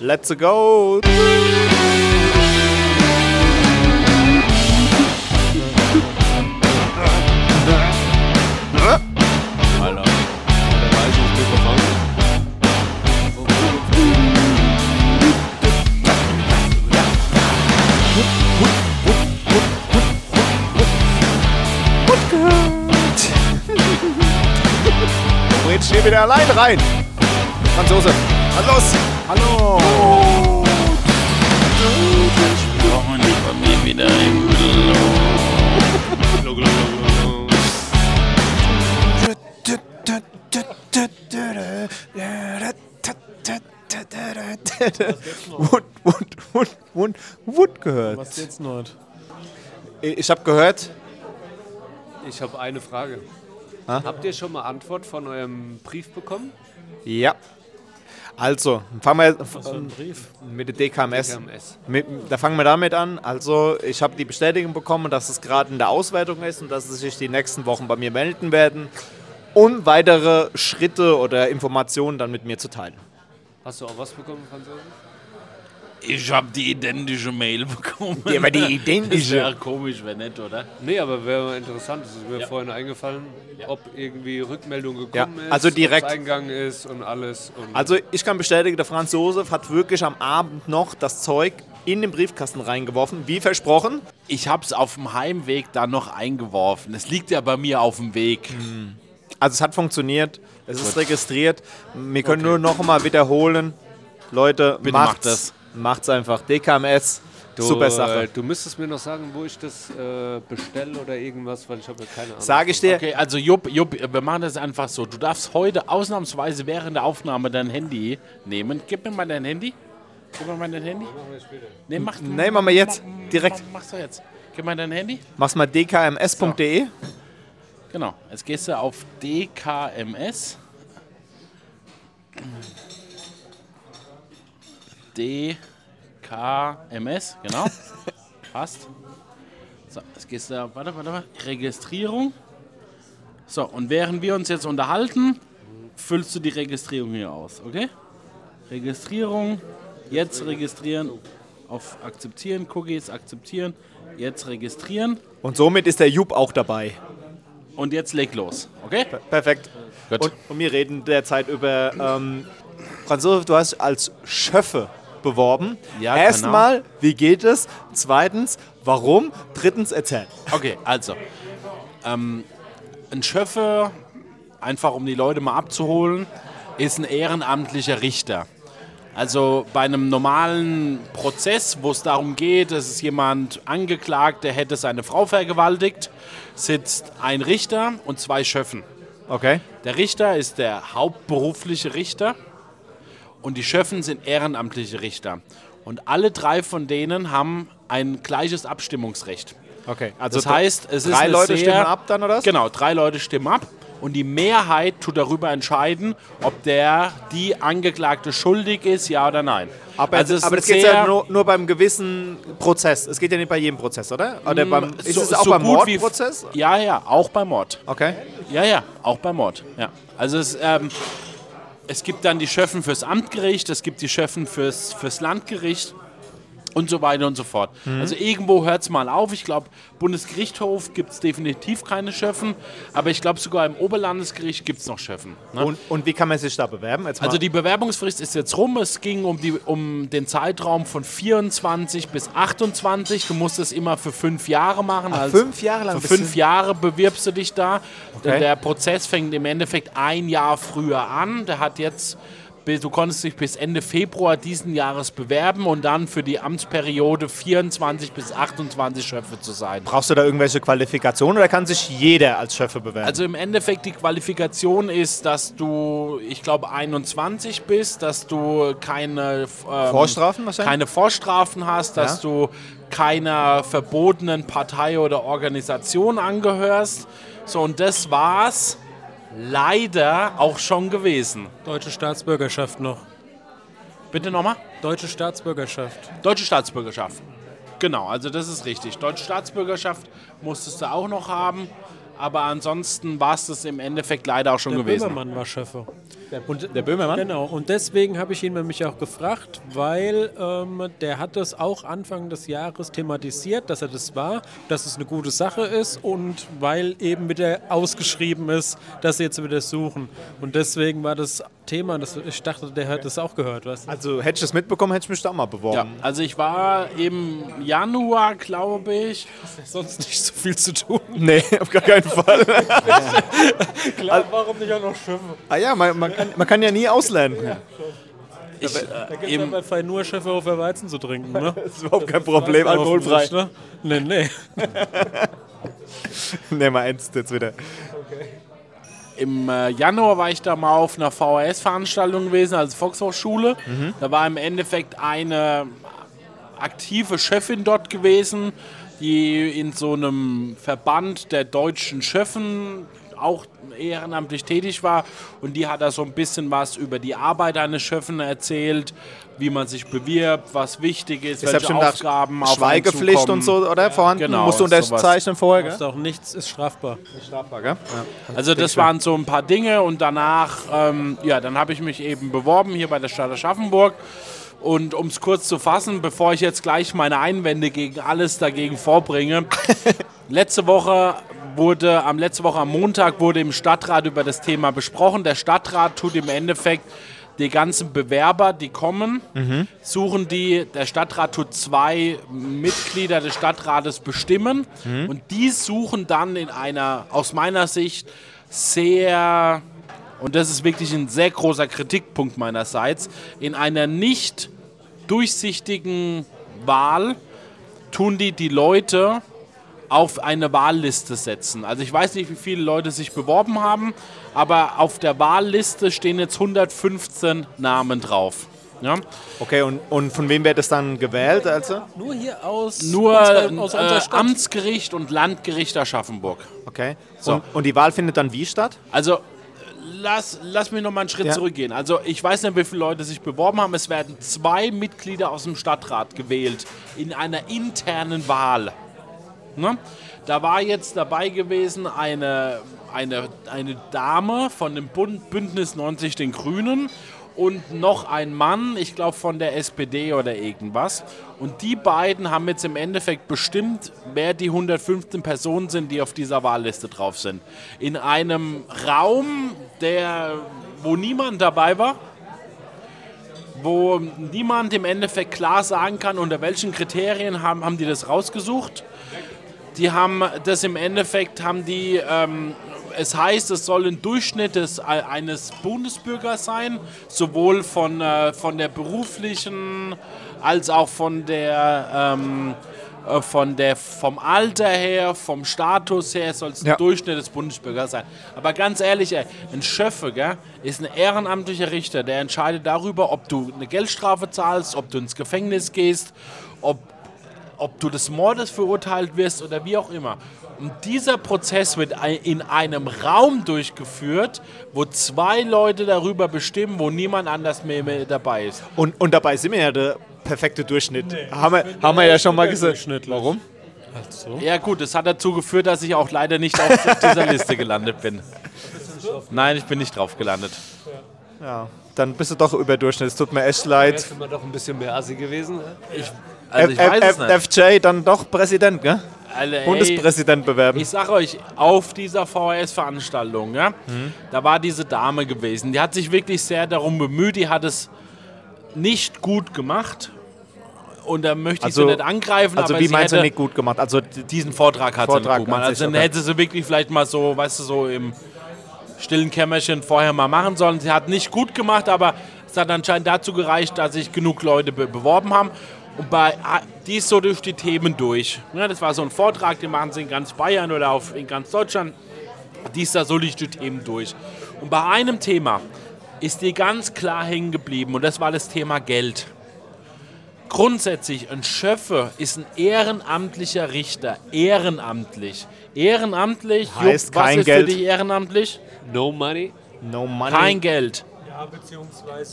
Let's go! Jetzt steht wieder allein rein. Franzose. Los! Hallo! Willkommen bei mir wieder im glo, glo, glo. Wood, Wood, Wood, Wood, Wood gehört. Was jetzt noch? Ich habe gehört, Ich habe eine Frage. Ha? Habt ihr schon mal Antwort von eurem Brief bekommen? ja. Also, fangen wir Brief? mit der DKMS. DKMS. Mit, da fangen wir damit an. Also, ich habe die Bestätigung bekommen, dass es gerade in der Auswertung ist und dass sie sich die nächsten Wochen bei mir melden werden, um weitere Schritte oder Informationen dann mit mir zu teilen. Hast du auch was bekommen, Franzose? Ich habe die identische Mail bekommen. Die, aber die Das identische. wäre komisch, wenn nicht, oder? Nee, aber wäre mal interessant. Es ist mir Ja. vorhin eingefallen, ob irgendwie Rückmeldung gekommen Ja, ist, also direkt. ob's eingegangen ist und alles. Und Also, ich kann bestätigen, der Franz Josef hat wirklich am Abend noch das Zeug in den Briefkasten reingeworfen, wie versprochen. Ich habe es auf dem Heimweg dann noch eingeworfen. Es liegt ja bei mir auf dem Weg. Also, es hat funktioniert, es ist registriert. Wir können nur noch mal wiederholen. Leute, Bitte macht's. macht das. Macht's einfach. DKMS, du, super Sache. äh, Du müsstest mir noch sagen, wo ich das äh, bestelle oder irgendwas, weil ich habe ja keine Ahnung. Sage ich dir, Okay, also Jupp, Jupp, wir machen das einfach so. Du darfst heute ausnahmsweise während der Aufnahme dein Handy nehmen. Gib mir mal dein Handy. Gib mir mal dein Handy. Nee, mach, Nee, machen wir jetzt. Direkt. Mach, mach's doch jetzt. Gib mal dein Handy. mach's mal dkms.de. Genau. Jetzt gehst du auf DKMS. DKMS, genau. Passt. So, jetzt gehst du, warte, warte, warte. Registrierung. So, und während wir uns jetzt unterhalten, füllst du die Registrierung hier aus, okay? Registrierung, jetzt registrieren, auf akzeptieren, Cookies akzeptieren, jetzt registrieren Und somit ist der Jupp auch dabei. und jetzt leg los, okay? Perfekt. Gut. Und, und wir reden derzeit über ähm, Franz du hast als Schöffe beworben. Ja, Erstmal, wie geht es? Zweitens, warum? Drittens, erzähl. Okay, also. Ähm, ein Schöffe, einfach um die Leute mal abzuholen, ist ein ehrenamtlicher Richter. Also bei einem normalen Prozess, wo es darum geht, es ist jemand angeklagt, der hätte seine Frau vergewaltigt, sitzt ein Richter und zwei Schöffen. Okay. Der Richter ist der hauptberufliche Richter und die Schöffen sind ehrenamtliche Richter. Und alle drei von denen haben ein gleiches Abstimmungsrecht. Okay. Also Das heißt, es ist drei Leute sehr, stimmen ab dann, oder was? Genau, drei Leute stimmen ab und die Mehrheit tut darüber entscheiden, ob der die Angeklagte schuldig ist, ja oder nein. Aber, Also es aber das geht ja nur, nur beim gewissen Prozess. Es geht ja nicht bei jedem Prozess, oder? Oder beim, ist Mm, so- es auch so beim Mordprozess? Ja, ja, auch beim Mord. Okay. Ja, ja, auch beim Mord. Ja. Also es, ähm, es gibt dann die Schöffen fürs Amtgericht, es gibt die Schöffen fürs, fürs Landgericht und so weiter und so fort. Mhm. Also irgendwo hört es mal auf. Ich glaube, Bundesgerichtshof gibt es definitiv keine Schöffen, aber ich glaube sogar im Oberlandesgericht gibt es noch Schöffen. Ne? Und, und wie kann man sich da bewerben? Also die Bewerbungsfrist ist jetzt rum. Es ging um, die, um den Zeitraum von 24 bis 28. Du musst es immer für fünf Jahre machen. Ach, Also fünf Jahre lang Für fünf Jahre bewirbst du dich da. Okay. Der Prozess fängt im Endeffekt ein Jahr früher an. Der hat jetzt, bis- du konntest dich bis Ende Februar diesen Jahres bewerben und dann für die Amtsperiode 24 bis 28 Schöpfe zu sein. Brauchst du da irgendwelche Qualifikationen oder kann sich jeder als Schöffe bewerben? Also im Endeffekt die Qualifikation ist, dass du, ich glaube, 21 bist, dass du keine ähm, Vorstrafen wahrscheinlich? keine Vorstrafen hast, dass Ja. du keiner verbotenen Partei oder Organisation angehörst. So und das war's leider auch schon gewesen. Deutsche Staatsbürgerschaft noch. Bitte nochmal? Deutsche Staatsbürgerschaft. Deutsche Staatsbürgerschaft. Genau, also das ist richtig. Deutsche Staatsbürgerschaft musstest du auch noch haben. Aber ansonsten war es das im Endeffekt leider auch schon Der gewesen. Böhmermann war Schöffe. Und, Der Böhmermann? Genau, und deswegen habe ich ihn nämlich auch gefragt, weil ähm, der hat das auch Anfang des Jahres thematisiert, dass er das war, dass es eine gute Sache ist und weil eben wieder ausgeschrieben ist, dass sie jetzt wieder suchen. Und deswegen war das Thema, das, ich dachte, der hat das auch gehört, weißt du? Also hätte ich das mitbekommen, hätte ich mich da mal Ja, beworben. also ich war im Januar, glaube ich, Sonst nicht so viel zu tun. Nee, auf gar keinen Fall. Klar, warum nicht auch noch Schiffe? ah ja, man, man, kann, man kann ja nie auslernen. ich, äh, Da gibt es im, bei Fein nur Schiffe auf der Weizen zu trinken, ne? Das ist überhaupt kein Problem, alkoholfrei. Ne? Nee, nee. Nee, mal eins jetzt wieder. im äh, Januar war ich da mal auf einer VHS-Veranstaltung gewesen, also Volkshochschule. Da war im Endeffekt eine aktive Chefin dort gewesen, die in so einem Verband der deutschen Chefen auch ehrenamtlich tätig war und die hat da so ein bisschen was über die Arbeit eines Chefen erzählt, wie man sich bewirbt, was wichtig ist, Ich habe welche Aufgaben auf Schweigepflicht und so, oder? Vorhanden? Genau, Musst du sowas. unterzeichnen vorher, gell? Ist auch nichts ist strafbar. Strafbar, gell? Also das waren so ein paar Dinge und danach, ähm, ja, dann habe ich mich eben beworben hier bei der Stadt Aschaffenburg. Und um es kurz zu fassen, bevor ich jetzt gleich meine Einwände gegen alles dagegen vorbringe, letzte Woche wurde, am letzte Woche am Montag wurde im Stadtrat über das Thema besprochen. Der Stadtrat tut im Endeffekt die ganzen Bewerber, die kommen, suchen die, der Stadtrat tut zwei Mitglieder des Stadtrates bestimmen. Und die suchen dann in einer, aus meiner Sicht, sehr, und das ist wirklich ein sehr großer Kritikpunkt meinerseits, in einer nicht durchsichtigen Wahl tun die die Leute auf eine Wahlliste setzen. Also ich weiß nicht, wie viele Leute sich beworben haben, aber auf der Wahlliste stehen jetzt 115 Namen drauf. Ja? Okay, und, und von wem wird das dann gewählt? Also? Nur hier aus, Nur unserer, äh, aus unserer Stadt. Amtsgericht und Landgericht Aschaffenburg. Okay. So. Und, und die Wahl findet dann wie statt? Also lass, lass mich noch mal einen Schritt Ja. zurückgehen. Also ich weiß nicht, wie viele Leute sich beworben haben. Es werden zwei Mitglieder aus dem Stadtrat gewählt in einer internen Wahl. Ne? Da war jetzt dabei gewesen eine, eine, eine Dame von dem Bund, Bündnis 90 den Grünen und noch ein Mann, ich glaube von der SPD oder irgendwas. Und die beiden haben jetzt im Endeffekt bestimmt, wer die 115 Personen sind, die auf dieser Wahlliste drauf sind. In einem Raum, der, wo niemand dabei war, wo niemand im Endeffekt klar sagen kann, unter welchen Kriterien haben, haben die das rausgesucht. Die haben das im Endeffekt, haben die, ähm, es heißt, es soll ein Durchschnitt des, eines Bundesbürgers sein, sowohl von, äh, von der beruflichen als auch von der, ähm, äh, von der, vom Alter her, vom Status her, soll es ein Ja. Durchschnitt des Bundesbürgers sein. Aber ganz ehrlich, ey, ein Schöffe gell, ist ein ehrenamtlicher Richter, der entscheidet darüber, ob du eine Geldstrafe zahlst, ob du ins Gefängnis gehst, ob ob du des Mordes verurteilt wirst oder wie auch immer. Und dieser Prozess wird in einem Raum durchgeführt, wo zwei Leute darüber bestimmen, wo niemand anders mehr, mehr dabei ist. Und, und dabei sind wir ja der perfekte Durchschnitt. haben wir, haben wir ja schon mal gesagt. Warum? Also. Ja gut, das hat dazu geführt, dass ich auch leider nicht auf, dieser Liste gelandet bin. Nein, ich bin nicht drauf gelandet. Ja. Dann bist du doch über Durchschnitt. Es tut mir echt leid. Wäre immer doch ein bisschen mehr Assi gewesen. ne? Also ich F- weiß es nicht. FJ dann doch Präsident, gell? Alter, ey, Bundespräsident bewerben. Ich sag euch, auf dieser VHS-Veranstaltung, ja, da war diese Dame gewesen. Die hat sich wirklich sehr darum bemüht. Die hat es nicht gut gemacht. Und da möchte ich Also- sie nicht angreifen, Also wie sie meinst du nicht gut gemacht? Also die- diesen Vortrag hat Vortrag sie nicht gut gemacht. Also dann okay. hätte sie wirklich vielleicht mal so, weißt du, so im stillen Kämmerchen vorher mal machen sollen. Sie hat nicht gut gemacht, aber es hat anscheinend dazu gereicht, dass sich genug Leute be beworben haben. Und bei, ah, die ist so durch die Themen durch. Ja, das war so ein Vortrag, den machen sie in ganz Bayern oder auf, in ganz Deutschland. Die ist da so durch die Themen durch. Und bei einem Thema ist die ganz klar hängen geblieben und das war das Thema Geld. Grundsätzlich, ein Schöffe ist ein ehrenamtlicher Richter. Ehrenamtlich. Ehrenamtlich, Heißt Jupp, was kein ist Geld. für dich ehrenamtlich? No money. No money. Kein Geld.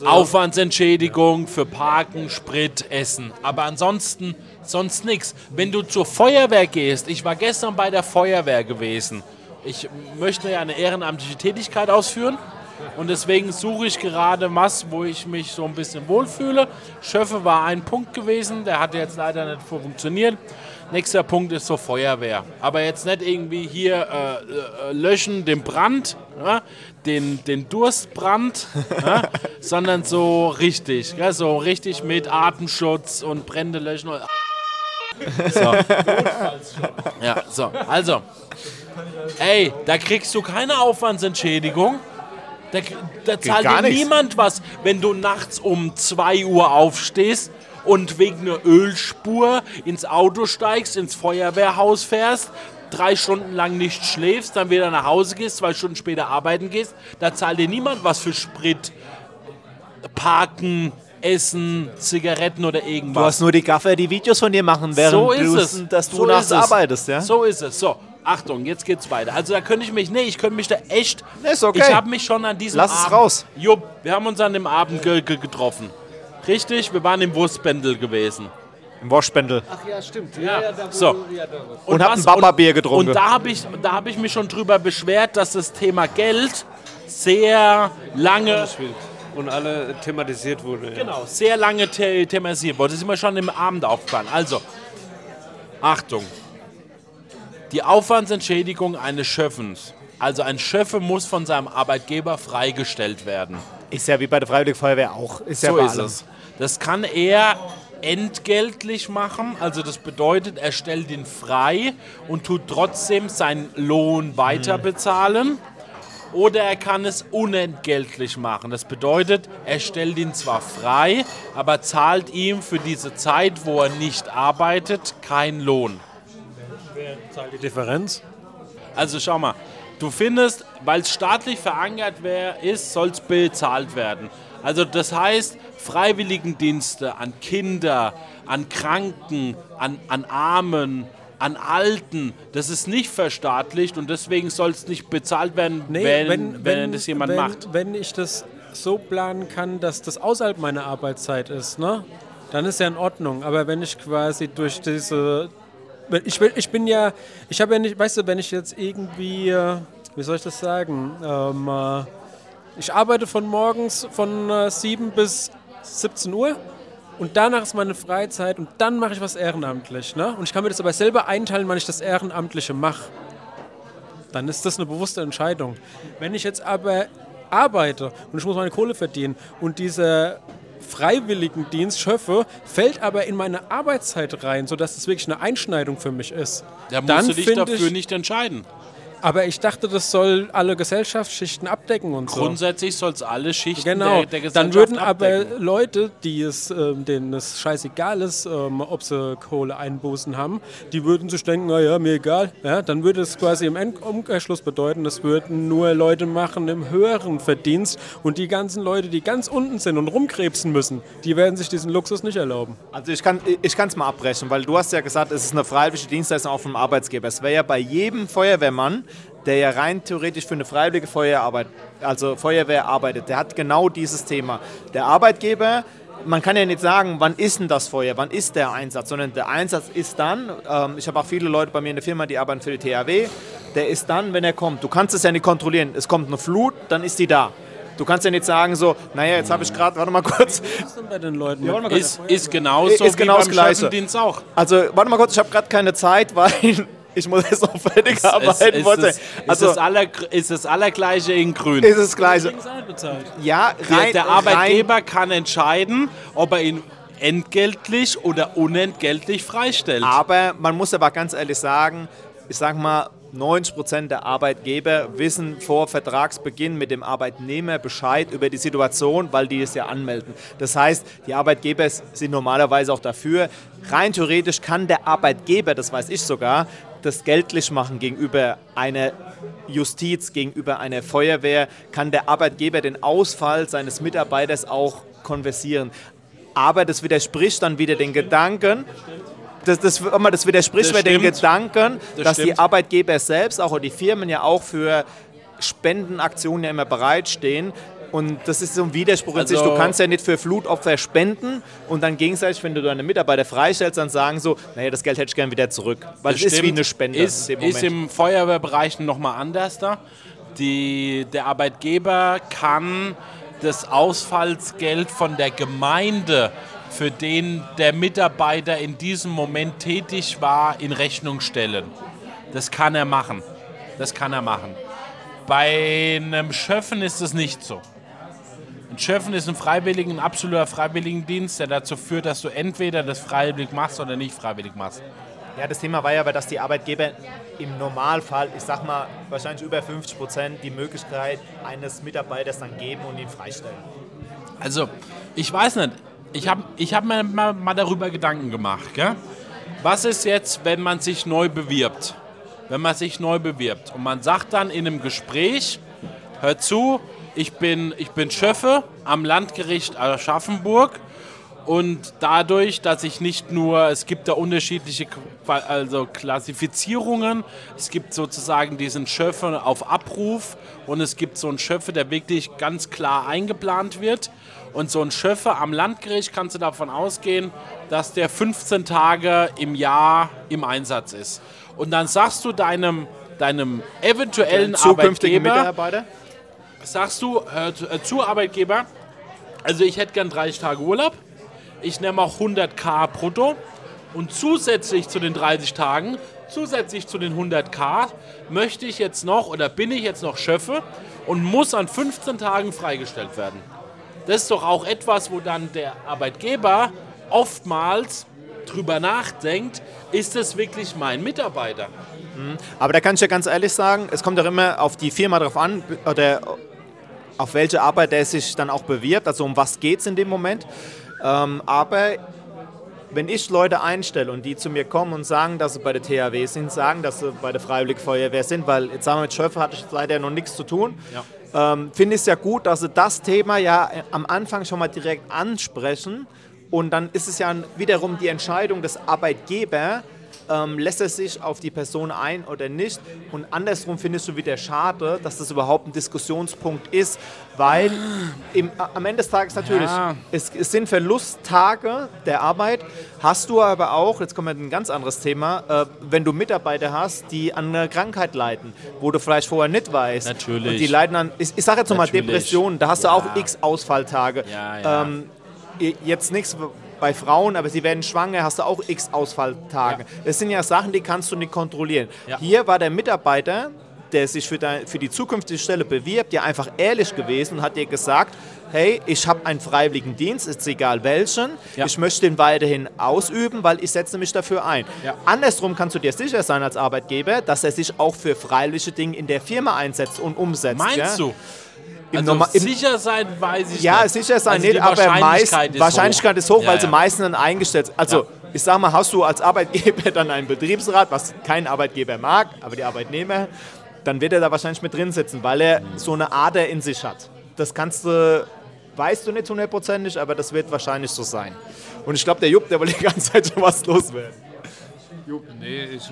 Ja. Aufwandsentschädigung für Parken, Sprit, Essen. Aber ansonsten sonst nichts. Wenn du zur Feuerwehr gehst, ich war gestern bei der Feuerwehr gewesen ich möchte ja eine ehrenamtliche Tätigkeit ausführen. Und deswegen suche ich gerade was, wo ich mich so ein bisschen wohlfühle. Schöffe war ein Punkt gewesen, der hat jetzt leider nicht funktioniert. Nächster Punkt ist so Feuerwehr. Aber jetzt nicht irgendwie hier äh, äh, löschen den Brand, ja, den, den Durstbrand, ja, sondern so richtig. Ja, so richtig mit Atemschutz und Brände löschen. So. Ja, so. Also, ey, da kriegst du keine Aufwandsentschädigung. Da, da zahlt dir niemand was, wenn du nachts um 2 Uhr aufstehst und wegen einer Ölspur ins Auto steigst, ins Feuerwehrhaus fährst, drei Stunden lang nicht schläfst, dann wieder nach Hause gehst, zwei Stunden später arbeiten gehst. Da zahlt dir niemand was für Sprit, Parken, Essen, Zigaretten oder Du irgendwas. hast nur die Gaffer, die Videos von dir machen, während So ist du, es. dass du so nachts ist es. arbeitest, ja? So ist es. So, Achtung, jetzt geht's weiter. Also da könnte ich mich, nee, ich könnte mich da echt. Ist okay. Ich habe mich schon an diesem Lass es Abend. raus. Jupp, wir haben uns an dem Abend ge ge getroffen. Richtig, wir waren im Wurstbändel gewesen. Im Waschbändel. Ach ja, stimmt. Ja, ja, da So. ja, da. Und hab was- ein Baba-Bier getrunken. Und da habe ich, da hab ich mich schon drüber beschwert, dass das Thema Geld sehr lange Und alle thematisiert wurde. Ja. Genau, sehr lange the thematisiert wurde. Das ist mir schon im Abend aufgefallen. Also, Achtung. Die Aufwandsentschädigung eines Schöffens. Also ein Schöffe muss von seinem Arbeitgeber freigestellt werden. Ist ja wie bei der Freiwilligen Feuerwehr auch. Ist ja So ist es. Das kann er entgeltlich machen. Also das bedeutet, er stellt ihn frei und tut trotzdem seinen Lohn weiter bezahlen. Oder er kann es unentgeltlich machen. Das bedeutet, er stellt ihn zwar frei, aber zahlt ihm für diese Zeit, wo er nicht arbeitet, keinen Lohn. Zahlt die Differenz? Also schau mal, du findest, weil es staatlich verankert wär, ist, soll es bezahlt werden. Also das heißt, Freiwilligendienste an Kinder, an Kranken, an, an Armen, an Alten, das ist nicht verstaatlicht und deswegen soll es nicht bezahlt werden, wenn, wenn, das jemand wenn, macht. Wenn ich das so planen kann, dass das außerhalb meiner Arbeitszeit ist, ne? dann ist ja in Ordnung. Aber wenn ich quasi durch diese. wenn Ich, will- ich bin ja. Ich habe ja nicht. Weißt du, wenn ich jetzt irgendwie. äh, Wie soll ich das sagen? Ähm, äh, ich arbeite von morgens von äh, 7 bis 17 Uhr. Und danach ist meine Freizeit und dann mache ich was ehrenamtlich. Ne? Und ich kann mir das aber selber einteilen, wann ich das Ehrenamtliche mache dann ist das eine bewusste Entscheidung. Wenn ich jetzt aber arbeite und ich muss meine Kohle verdienen und dieser Freiwilligendienst schöpfe, fällt aber in meine Arbeitszeit rein, sodass das wirklich eine Einschneidung für mich ist. Da musst dann du dich dafür ich, nicht entscheiden. Aber ich dachte, das soll alle Gesellschaftsschichten abdecken und so. Grundsätzlich soll es alle Schichten Genau, der, der Gesellschaft dann würden aber abdecken. Leute, die es, ähm, denen es scheißegal ist, ähm, ob sie Kohleeinbußen haben, die würden sich denken, naja, mir egal. Ja, dann würde es quasi im Umkehrschluss bedeuten, das würden nur Leute machen im höheren Verdienst und die ganzen Leute, die ganz unten sind und rumkrebsen müssen, die werden sich diesen Luxus nicht erlauben. Also ich kann ich es mal abbrechen, weil du hast ja gesagt, es ist eine freiwillige Dienstleistung auch vom Arbeitsgeber. Es wäre ja bei jedem Feuerwehrmann, der ja rein theoretisch für eine freiwillige Feuerarbeit, also Feuerwehr arbeitet, der hat genau dieses Thema. Der Arbeitgeber, man kann ja nicht sagen, wann ist denn das Feuer, wann ist der Einsatz, sondern der Einsatz ist dann, ähm, ich habe auch viele Leute bei mir in der Firma, die arbeiten für die THW, der ist dann, wenn er kommt. Du kannst es ja nicht kontrollieren. Es kommt eine Flut, dann ist die da. Du kannst ja nicht sagen so, naja, jetzt habe ich gerade, warte mal kurz, Was ist denn bei den Leuten? Ja. Ist, ist genauso Ist genau wie beim auch. Also, warte mal kurz, ich habe gerade keine Zeit, weil ich muss jetzt noch fertig arbeiten. ist, wollte. es, ist, also, das aller, ist das Allergleiche in Grün. ist es das Gleiche. Ja, Der, rein, der Arbeitgeber kann entscheiden, ob er ihn entgeltlich oder unentgeltlich freistellt. Rein, aber man muss aber ganz ehrlich sagen, ich sag mal, 90% der Arbeitgeber wissen vor Vertragsbeginn mit dem Arbeitnehmer Bescheid über die Situation, weil die es ja anmelden. Das heißt, die Arbeitgeber sind normalerweise auch dafür. Rein theoretisch kann der Arbeitgeber, das weiß ich sogar, das geltlich machen gegenüber einer Justiz, gegenüber einer Feuerwehr, kann der Arbeitgeber den Ausfall seines Mitarbeiters auch konversieren. Aber das widerspricht dann wieder den Gedanken, das, das, das widerspricht Das den. Gedanken, Das dass die stimmt. Arbeitgeber selbst, auch und die Firmen ja auch für Spendenaktionen ja immer bereitstehen. Und das ist so ein Widerspruch in sich. Also- Du kannst ja nicht für Flutopfer spenden und dann gegenseitig, wenn du deine Mitarbeiter freistellst, dann sagen so, naja, das Geld hätte ich gern wieder zurück. Weil es ist wie eine Spende Ist, ist im Feuerwehrbereich nochmal anders da. Die, der Arbeitgeber kann das Ausfallsgeld von der Gemeinde, für den der Mitarbeiter in diesem Moment tätig war, in Rechnung stellen. Das kann er machen. Das kann er machen. Bei einem Schöffen ist es nicht so. Ein Schöffen ist ein freiwilligen, ein absoluter Freiwilligendienst, der dazu führt, dass du entweder das freiwillig machst oder nicht freiwillig machst. Ja, das Thema war ja aber, dass die Arbeitgeber im Normalfall, ich sag mal, wahrscheinlich über 50 Prozent die Möglichkeit eines Mitarbeiters dann geben und ihn freistellen. Also, ich weiß nicht. Ich habe ich hab mir mal, mal darüber Gedanken gemacht. Gell? Was ist jetzt, wenn man sich neu bewirbt? Wenn man sich neu bewirbt und man sagt dann in einem Gespräch, hör zu, ich bin, ich bin Schöffe am Landgericht Aschaffenburg und dadurch, dass ich nicht nur, es gibt da unterschiedliche also Klassifizierungen, es gibt sozusagen diesen Schöffe auf Abruf und es gibt so einen Schöffe, der wirklich ganz klar eingeplant wird. Und so ein Schöffe am Landgericht kannst du davon ausgehen, dass der 15 Tage im Jahr im Einsatz ist. Und dann sagst du deinem, deinem eventuellen Zukünftige Arbeitgeber, Mitarbeiter? Sagst du äh, zu- äh, zu Arbeitgeber, also ich hätte gern 30 Tage Urlaub, ich nehme auch 100k brutto und zusätzlich zu den 30 Tagen, zusätzlich zu den 100k, möchte ich jetzt noch oder bin ich jetzt noch Schöffe und muss an 15 Tagen freigestellt werden. Das ist doch auch etwas, wo dann der Arbeitgeber oftmals drüber nachdenkt, ist das wirklich mein Mitarbeiter? Aber da kann ich ja ganz ehrlich sagen, es kommt doch immer auf die Firma drauf an, oder auf welche Arbeit der sich dann auch bewirbt, also um was geht es in dem Moment. Ähm, aber wenn ich Leute einstelle und die zu mir kommen und sagen, dass sie bei der THW sind, sagen, dass sie bei der Freiwilligen Feuerwehr sind, weil jetzt sagen wir mit Schöffe hatte ich leider noch nichts zu tun, ähm, finde ich es ja gut, dass sie das Thema ja am Anfang schon mal direkt ansprechen und dann ist es ja wiederum die Entscheidung des Arbeitgebers, ähm, lässt er sich auf die Person ein oder nicht. Und andersrum findest du wieder schade, dass das überhaupt ein Diskussionspunkt ist, weil im, am Ende des Tages natürlich, Ja. es, es sind Verlusttage der Arbeit, hast du aber auch, jetzt kommt ein ganz anderes Thema, äh, wenn du Mitarbeiter hast, die an einer Krankheit leiden, wo du vielleicht vorher nicht weißt. Natürlich. Und die leiden an, ich, ich sage jetzt nochmal. Depressionen, da hast du Ja. auch x Ausfalltage. Ja, ja. Ähm, jetzt nichts bei Frauen, aber sie werden schwanger, hast du auch x Ausfalltage. Das sind ja Sachen, die kannst du nicht kontrollieren. Ja. Hier war der Mitarbeiter, der sich für, dein, für die zukünftige Stelle bewirbt, ja einfach ehrlich gewesen und hat dir gesagt, hey, ich habe einen freiwilligen Dienst, ist egal welchen, Ja. ich möchte den weiterhin ausüben, weil ich setze mich dafür ein. Ja. Andersrum kannst du dir sicher sein als Arbeitgeber, dass er sich auch für freiwillige Dinge in der Firma einsetzt und umsetzt. Meinst ja? du? Im Also Norma- sicher sein weiß ich ja, nicht. sicher sein Also nicht, die aber meist, Wahrscheinlichkeit ist Wahrscheinlichkeit hoch. ist hoch, Ja, weil sie ja. meistens dann eingestellt Also, Ja. ich sag mal, hast du als Arbeitgeber dann einen Betriebsrat, was kein Arbeitgeber mag, aber die Arbeitnehmer, dann wird er da wahrscheinlich mit drin sitzen, weil er so eine Ader in sich hat. Das kannst du, weißt du nicht hundertprozentig, aber das wird wahrscheinlich so sein. Und ich glaube, der Jupp, der will die ganze Zeit schon was loswerden. Nee, ich,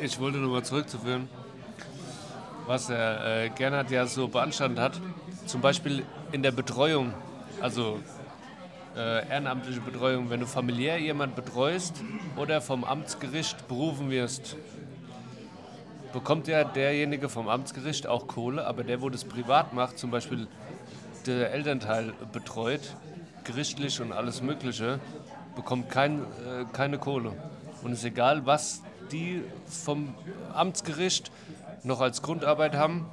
ich wollte nur mal zurückzuführen, was der äh, Gernot ja so beanstandet hat. Zum Beispiel in der Betreuung, also äh, ehrenamtliche Betreuung, wenn du familiär jemand betreust oder vom Amtsgericht berufen wirst, bekommt ja derjenige vom Amtsgericht auch Kohle, aber der, wo das privat macht, zum Beispiel der Elternteil betreut, gerichtlich und alles Mögliche, bekommt kein, äh, keine Kohle. Und es ist egal, was die vom Amtsgericht noch als Grundarbeit haben,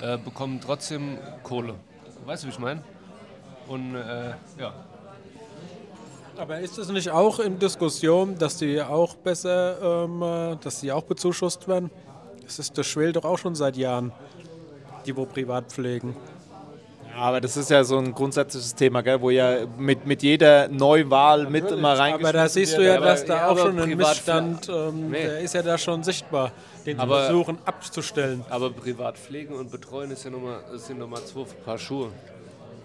äh, bekommen trotzdem Kohle. Weißt du, wie ich meine? Und äh, ja. Aber ist es nicht auch in Diskussion, dass die auch besser, ähm, äh, dass die auch bezuschusst werden? Das ist das schwelt doch auch schon seit Jahren, die wo privat pflegen. Aber das ist ja so ein grundsätzliches Thema, gell, wo ja mit, mit jeder Neuwahl mit immer reingeschrieben Aber da siehst du ja, dass da auch schon ein Missstand, ähm, Nee. der ist ja da schon sichtbar, den Aber- versuchen abzustellen. Aber privat pflegen und betreuen ist ja nochmal, sind nochmal zwei Paar Schuhe.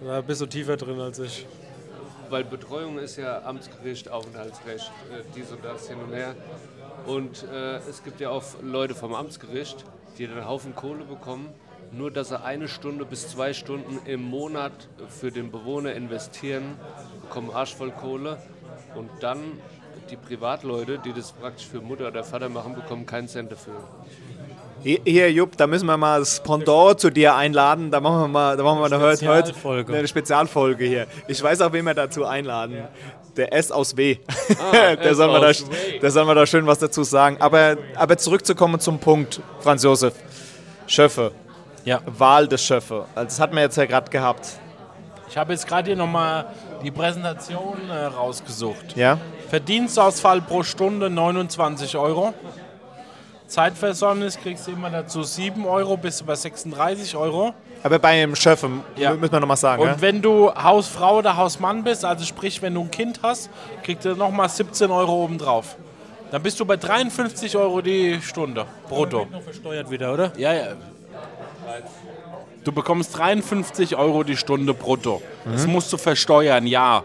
Da bist du tiefer drin als ich. Weil Betreuung ist ja Amtsgericht, Aufenthaltsrecht, äh, dies und das hin und her. Und äh, es gibt ja auch Leute vom Amtsgericht, die dann einen Haufen Kohle bekommen, nur dass sie eine Stunde bis zwei Stunden im Monat für den Bewohner investieren, bekommen arschvoll Kohle und dann die Privatleute, die das praktisch für Mutter oder Vater machen, bekommen keinen Cent dafür. Hier, Jupp, da müssen wir mal das Pendant zu dir einladen. Da machen wir mal, da machen wir eine, Spezialfolge. eine Spezialfolge hier. Ich weiß auch, wen wir dazu einladen. Der S aus W. Ah, der, soll da, der soll mir da schön was dazu sagen. Aber, aber zurückzukommen zum Punkt, Franz Josef. Schöffe. Ja. Wahl des Schöffe. Also das hatten wir jetzt ja gerade gehabt. Ich habe jetzt gerade hier nochmal die Präsentation äh, rausgesucht. Ja? Verdienstausfall pro Stunde 29 Euro. Zeitversäumnis kriegst du immer dazu 7 Euro bis über 36 Euro. Aber bei dem Schöffe, Ja. müssen wir nochmal sagen. Und ja? wenn du Hausfrau oder Hausmann bist, also sprich, wenn du ein Kind hast, kriegst du nochmal 17 Euro obendrauf. Dann bist du bei 53 Euro die Stunde brutto. Noch versteuert wieder, oder? Ja, ja. Du bekommst 53 Euro die Stunde brutto. Das musst du versteuern, ja.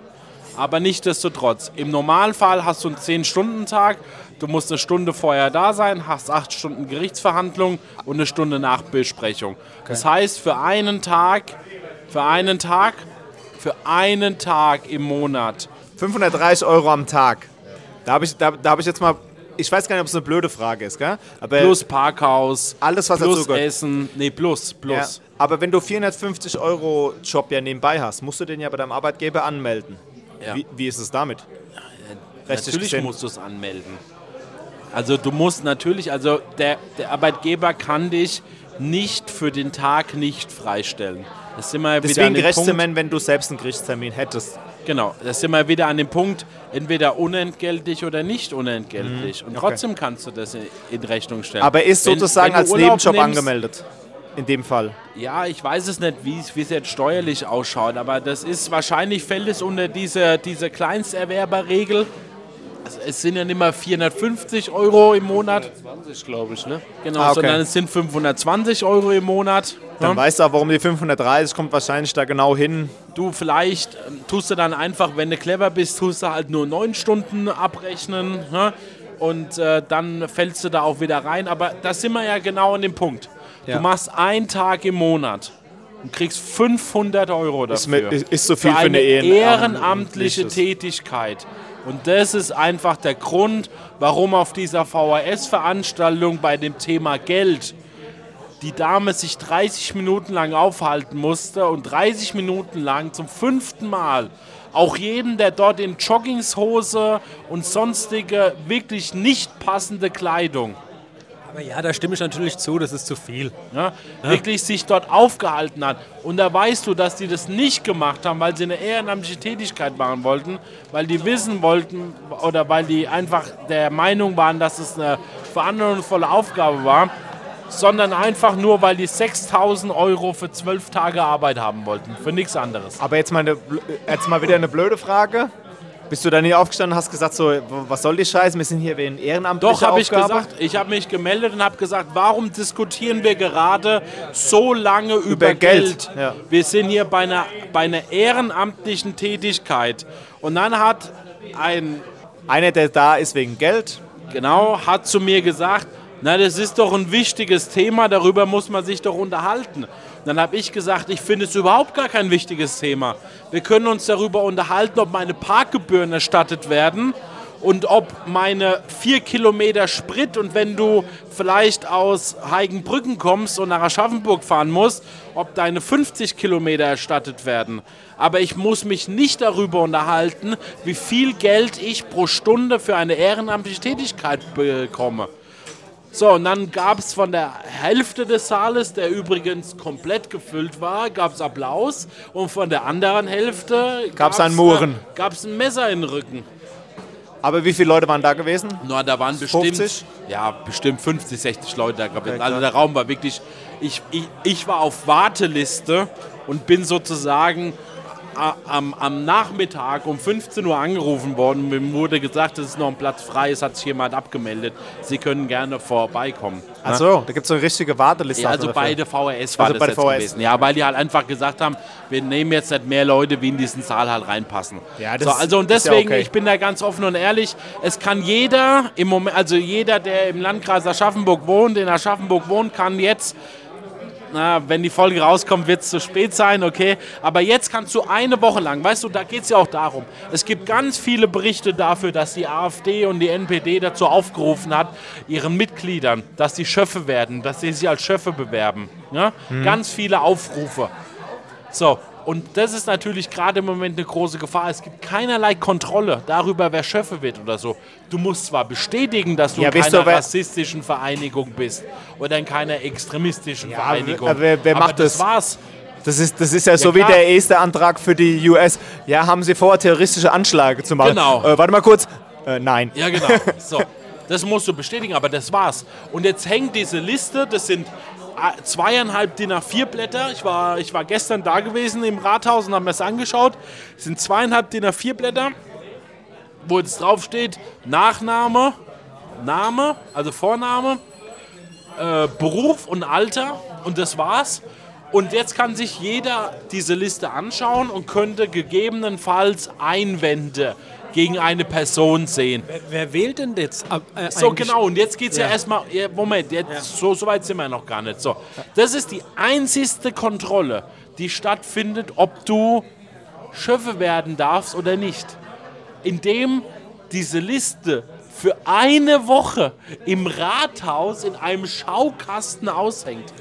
Aber nichtsdestotrotz, im Normalfall hast du einen 10-Stunden-Tag, du musst eine Stunde vorher da sein, hast 8 Stunden Gerichtsverhandlung und eine Stunde Nachbesprechung. Das heißt, für einen Tag, für einen Tag, für einen Tag im Monat 530 Euro am Tag. Da habe ich, da, da hab ich jetzt mal. Ich weiß gar nicht, ob es eine blöde Frage ist, gell? Aber plus Parkhaus, Alles, was plus dazugehört. Essen, nee, plus, Ja, plus. aber wenn du 450 Euro Job ja nebenbei hast, musst du den ja bei deinem Arbeitgeber anmelden. Ja. Wie, wie ist es damit? Rechtlich Natürlich gesehen. musst du es anmelden. Also du musst natürlich, also der, der Arbeitgeber kann dich nicht für den Tag nicht freistellen. Das sind wir Deswegen Gerichtstermin, wenn du selbst einen Gerichtstermin hättest. Genau, das sind wir wieder an dem Punkt, entweder unentgeltlich oder nicht unentgeltlich. Und trotzdem kannst du das in, Rechnung stellen. Mhm, Aber ist Wenn- sozusagen wenn als Urlaub Nebenjob nimmst- angemeldet. In dem Fall. Ja, ich weiß es nicht, wie es wie es jetzt steuerlich ausschaut, aber das ist wahrscheinlich fällt es unter diese, diese Kleinsterwerberregel. Also es sind ja nicht mehr 450 Euro im Monat, 20, glaube ich, ne? genau, Ah, okay. sondern es sind 520 Euro im Monat. Dann Ja. weißt du auch, warum die 530 kommt wahrscheinlich da genau hin. Du vielleicht ähm, tust du dann einfach, wenn du clever bist, tust du halt nur neun Stunden abrechnen ne? und äh, dann fällst du da auch wieder rein. Aber da sind wir ja genau an dem Punkt. Ja. Du machst einen Tag im Monat und kriegst 500 Euro Ist, dafür. mit, ist, ist so viel für für eine eine ehrenamtliche. Tätigkeit. Und das ist einfach der Grund, warum auf dieser VHS-Veranstaltung bei dem Thema Geld die Dame sich 30 Minuten lang aufhalten musste und 30 Minuten lang zum fünften Mal auch jeden, der dort in Joggingshose und sonstige wirklich nicht passende Kleidung Aber ja, da stimme ich natürlich zu, das ist zu viel. ja, wirklich sich dort aufgehalten hat. Und da weißt du, dass die das nicht gemacht haben, weil sie eine ehrenamtliche Tätigkeit machen wollten, weil die wissen wollten oder weil die einfach der Meinung waren, dass es eine verantwortungsvolle Aufgabe war, sondern einfach nur, weil die 6000 Euro für zwölf Tage Arbeit haben wollten, für nichts anderes. Aber jetzt mal, eine, jetzt mal wieder eine blöde Frage. Bist du da nie aufgestanden und hast gesagt, so, was soll die Scheiße? Wir sind hier wegen ehrenamtlicher Doch, habe ich gesagt. Ich habe mich gemeldet und habe gesagt, warum diskutieren wir gerade so lange über, Geld, Geld? ja. Wir sind hier bei einer, bei einer ehrenamtlichen Tätigkeit. Und dann hat ein, Einer, der da ist wegen Geld. genau, hat zu mir gesagt, na, das ist doch ein wichtiges Thema, darüber muss man sich doch unterhalten. Dann habe ich gesagt, ich finde es überhaupt gar kein wichtiges Thema. Wir können uns darüber unterhalten, ob meine Parkgebühren erstattet werden und ob meine vier Kilometer Sprit und wenn du vielleicht aus Heigenbrücken kommst und nach Aschaffenburg fahren musst, ob deine 50 Kilometer erstattet werden. Aber ich muss mich nicht darüber unterhalten, wie viel Geld ich pro Stunde für eine ehrenamtliche Tätigkeit bekomme. So, und dann gab es von der Hälfte des Saales, der übrigens komplett gefüllt war, gab es Applaus. Und von der anderen Hälfte Gab's ein Murren. Gab es ein Messer in den Rücken. Aber wie viele Leute waren da gewesen? Na, da waren bestimmt, 50? ja, bestimmt 50, 60 Leute da gewesen. Okay, also der Raum war wirklich, ich, ich, ich war auf Warteliste und bin sozusagen am, am Nachmittag um 15 Uhr angerufen worden. Mir wurde gesagt, es ist noch ein Platz frei, es hat sich jemand abgemeldet. Sie können gerne vorbeikommen. Achso, da gibt es so eine richtige Warteliste. Ja, also bei der VHS war Also das bei jetzt gewesen. Ja, weil die halt einfach gesagt haben, wir nehmen jetzt nicht mehr Leute, wie in diesen Saal halt reinpassen. Ja, das so, also und ist ja deswegen, okay. ich bin da ganz offen und ehrlich, es kann jeder im Moment, also jeder, der im Landkreis Aschaffenburg wohnt, in Aschaffenburg wohnt, kann jetzt Na, wenn die Folge rauskommt, wird es zu spät sein, okay. Aber jetzt kannst du eine Woche lang, weißt du, da geht es ja auch darum. Es gibt ganz viele Berichte dafür, dass die AfD und die NPD dazu aufgerufen hat, ihren Mitgliedern, dass sie Schöffe werden, dass sie sich als Schöffe bewerben. Ja? Ganz viele Aufrufe. So, und das ist natürlich gerade im Moment eine große Gefahr. Es gibt keinerlei Kontrolle darüber, wer Schöffe wird oder so. Du musst zwar bestätigen, dass du Ja, in keiner wer- rassistischen Vereinigung bist oder in keiner extremistischen Ja, Vereinigung. aber wer- wer aber macht das? das? war's. Das ist, das ist ja so wie klar. der erste Antrag für die US. Ja, haben Sie vor, terroristische Anschläge zu machen? Genau. Äh, warte mal kurz. Äh, nein. Ja, genau. So, das musst du bestätigen, aber das war's. Und jetzt hängt diese Liste, das sind zweieinhalb DIN A4 Blätter. Ich war, ich war gestern da gewesen im Rathaus und habe mir das angeschaut. Es sind zweieinhalb DIN A4 Blätter, wo jetzt draufsteht Nachname, Name, also Vorname, äh, Beruf und Alter und das war's. Und jetzt kann sich jeder diese Liste anschauen und könnte gegebenenfalls Einwände gegen eine Person sehen. Wer, wer wählt denn jetzt? ab- Äh, So, genau. Und jetzt geht es ja, Ja. erstmal. Ja, Moment, jetzt, so, so weit sind wir noch gar nicht. So, das ist die einzigste Kontrolle, die stattfindet, ob du Schöffe werden darfst oder nicht. Indem diese Liste für eine Woche im Rathaus in einem Schaukasten aushängt.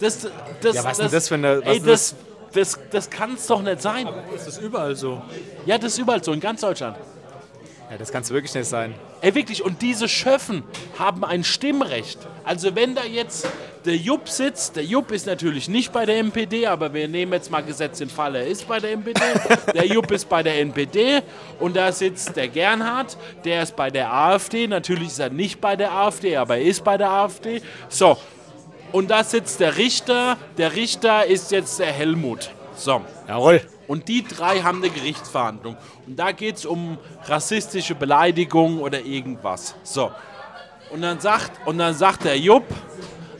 Das, das, Ja, was denn das für eine- was Ey, das, das, das kann es doch nicht sein. Das ist überall so. Ja, das ist überall so, in ganz Deutschland. Ja, das kann es wirklich nicht sein. Ey, wirklich, und diese Schöffen haben ein Stimmrecht. Also wenn da jetzt der Jupp sitzt, der Jupp ist natürlich nicht bei der MPD, aber wir nehmen jetzt mal Gesetz in Fall, er ist bei der MPD. Der Jupp ist bei der NPD und da sitzt der Gernhardt, der ist bei der AfD. Natürlich ist er nicht bei der AfD, aber er ist bei der AfD. So, und da sitzt der Richter. Der Richter ist jetzt der Helmut. So. Jawohl. Und die drei haben eine Gerichtsverhandlung. Und da geht es um rassistische Beleidigung oder irgendwas. So. Und dann sagt, und dann sagt der Jupp,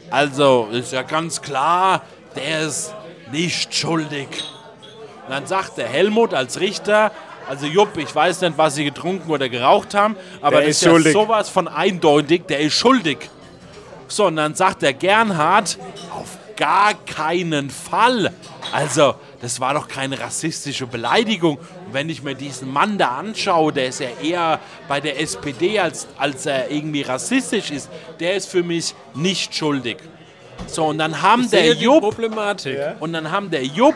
also ist ja ganz klar, der ist nicht schuldig. Und dann sagt der Helmut als Richter, also Jupp, ich weiß nicht, was sie getrunken oder geraucht haben, aber Der das ist ist ja schuldig. sowas von eindeutig, der ist schuldig. So, und dann sagt der Gernhardt, auf gar keinen Fall. Also, das war doch keine rassistische Beleidigung. Und wenn ich mir diesen Mann da anschaue, der ist ja eher bei der SPD, als, als er irgendwie rassistisch ist, der ist für mich nicht schuldig. So, und dann haben der Sehe die Jupp Problematik. und dann haben der Jupp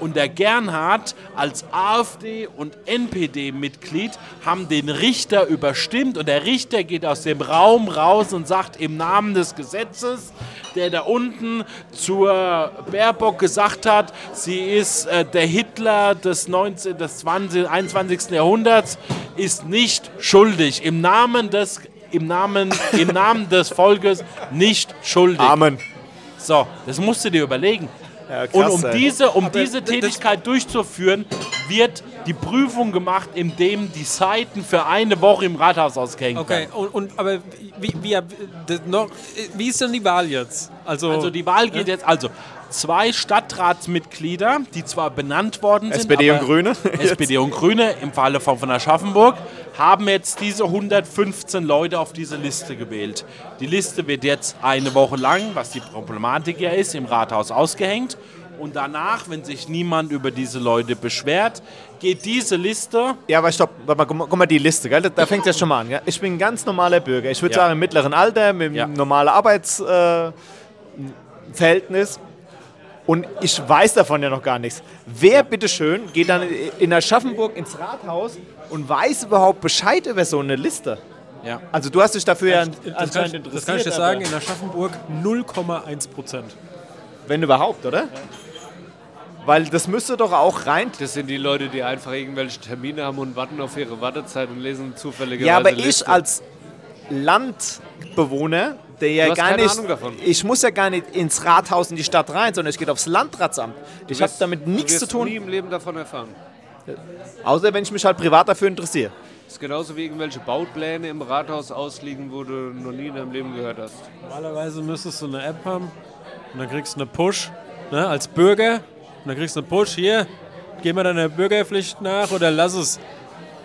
und der Gernhardt als AfD- und NPD-Mitglied haben den Richter überstimmt und der Richter geht aus dem Raum raus und sagt im Namen des Gesetzes, der da unten zur Baerbock gesagt hat, sie ist äh, der Hitler des, 19, des 20, 21. Jahrhunderts, ist nicht schuldig. Im Namen des, im Namen, im Namen des Volkes nicht schuldig. Amen. So, das musst du dir überlegen. Ja, krass, und um ey. diese, um Aber diese Tätigkeit durchzuführen, wird die Prüfung gemacht, indem die Seiten für eine Woche im Rathaus ausgehängt Okay, werden. und, und aber wie, wie, wie ist denn die Wahl jetzt? Also, Also die Wahl geht jetzt, also zwei Stadtratsmitglieder, die zwar benannt worden sind, SPD und Grüne? SPD und Grüne im Falle von, von Aschaffenburg, haben jetzt diese 115 Leute auf diese Liste gewählt. Die Liste wird jetzt eine Woche lang, was die Problematik ja ist, im Rathaus ausgehängt. Und danach, wenn sich niemand über diese Leute beschwert, geht diese Liste Ja, aber stopp, warte mal, guck mal, die Liste, gell? da, fängt es ja schon mal an. Gell? Ich bin ein ganz normaler Bürger. Ich würde Ja. sagen, im mittleren Alter, mit einem Ja. normalen Arbeitsverhältnis. Äh. Und ich weiß davon ja noch gar nichts. Wer, bitteschön, geht dann in Aschaffenburg ins Rathaus und weiß überhaupt Bescheid über so eine Liste? Ja. Also du hast dich dafür ja das, kann anscheinend ich, interessiert. das kann ich dir sagen, in Aschaffenburg 0,1 Prozent. Wenn überhaupt, oder? Weil das müsste doch auch rein... Das sind die Leute, die einfach irgendwelche Termine haben und warten auf ihre Wartezeit und lesen zufälligerweise Ja, aber ich Liste. als Landbewohner, der ja gar keine nicht, Ahnung davon. ich muss ja gar nicht ins Rathaus in die Stadt rein, sondern ich gehe aufs Landratsamt. Ich Du habe wirst- damit du nichts zu tun, nie im Leben davon erfahren. außer wenn ich mich halt privat dafür interessiere. Das ist genauso wie irgendwelche Baupläne im Rathaus ausliegen, wo du noch nie in deinem Leben gehört hast. Normalerweise müsstest du eine App haben und dann kriegst du eine Push ne, als Bürger. Und dann kriegst du eine Push hier, geh mal deiner Bürgerpflicht nach oder lass es.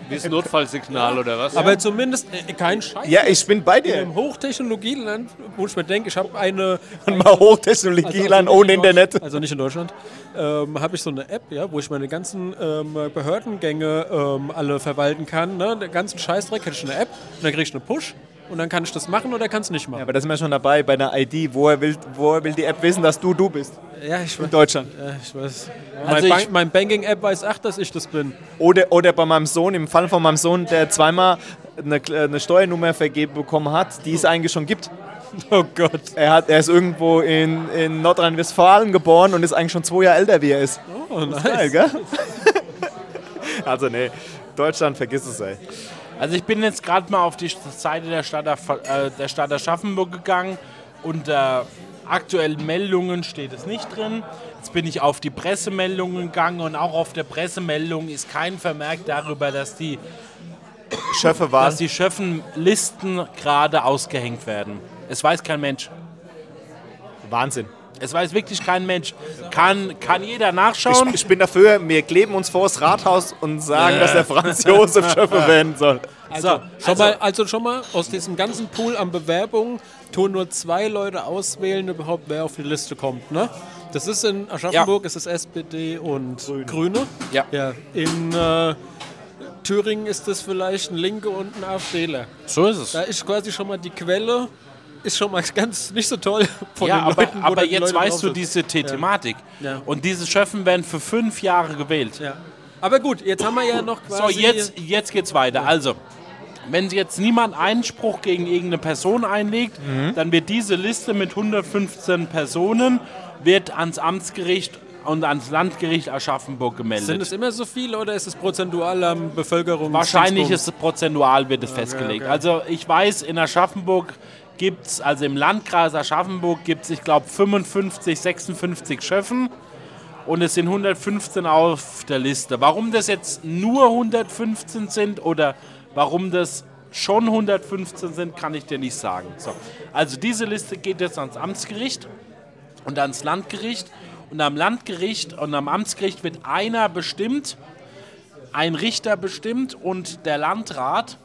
Wie ist Notfallsignal oder was? Aber zumindest äh, kein Scheiß. Ja, ich bin bei In dir. einem Hochtechnologieland, wo ich mir denke, ich habe eine. Mal Hochtechnologieland also ohne in Internet. Also nicht in Deutschland. Ähm, habe ich so eine App, ja, wo ich meine ganzen ähm, Behördengänge ähm, alle verwalten kann. Ne? Den ganzen Scheißdreck hätte ich eine App und dann kriege ich eine Push und dann kann ich das machen oder kann es nicht Ja, machen. aber da sind wir schon dabei bei einer ID. Woher will, woher will die App wissen, dass du du bist? Ja, ich, In Deutschland. ja, ich weiß. Also mein, Bank, mein Banking-App weiß auch, dass ich das bin. Oder, oder bei meinem Sohn, im Fall von meinem Sohn, der zweimal eine, eine Steuernummer vergeben bekommen hat, die es eigentlich schon gibt. Oh Gott. Er, hat, er ist irgendwo in, in Nordrhein-Westfalen geboren und ist eigentlich schon zwei Jahre älter, wie er ist. Oh, nice. Geil, gell? also nee, Deutschland, vergiss es, ey. Also ich bin jetzt gerade mal auf die Seite der Stadt, äh, der Stadt Aschaffenburg gegangen. Unter aktuellen Meldungen steht es nicht drin. Jetzt bin ich auf die Pressemeldungen gegangen und auch auf der Pressemeldung ist kein Vermerk darüber, dass die, Schöffe war dass die Schöffenlisten gerade ausgehängt werden. Es weiß kein Mensch. Wahnsinn. Es weiß wirklich kein Mensch. Kann, kann jeder nachschauen. Ich, ich bin dafür, wir kleben uns vor das Rathaus und sagen, dass der Franz Josef Schöffe werden soll. so, Schon mal, also schon mal aus diesem ganzen Pool an Bewerbungen tun nur zwei Leute auswählen, überhaupt wer auf die Liste kommt. Ne? Das ist in Aschaffenburg, ist es SPD und Grüne. Ja. ja. In äh, Thüringen ist es vielleicht ein Linke und ein AfDler. so ist es. Da ist quasi schon mal die Quelle, ist schon mal ganz nicht so toll von Ja, den aber, Leuten. aber jetzt Leute weißt du diese The Thematik. Ja. Und diese Schöffen werden für fünf Jahre gewählt. Ja. Aber gut, jetzt haben wir ja noch So, quasi... jetzt, jetzt geht's weiter. Also, wenn jetzt niemand Einspruch gegen irgendeine Person einlegt, Mhm. dann wird diese Liste mit 115 Personen wird ans Amtsgericht und ans Landgericht Aschaffenburg gemeldet. Sind es immer so viele oder ist es prozentual am Bevölkerung? Wahrscheinlich ist es prozentual wird es festgelegt. okay. Also ich weiß, in Aschaffenburg gibt es, also im Landkreis Aschaffenburg gibt es, ich glaube, 55, 56 Schöffen und es sind 115 auf der Liste. Warum das jetzt nur 115 sind oder warum das schon 115 sind, kann ich dir nicht sagen. So. Also diese Liste geht jetzt ans Amtsgericht und ans Landgericht. Und am Landgericht und am Amtsgericht wird einer bestimmt, ein Richter bestimmt und der Landrat.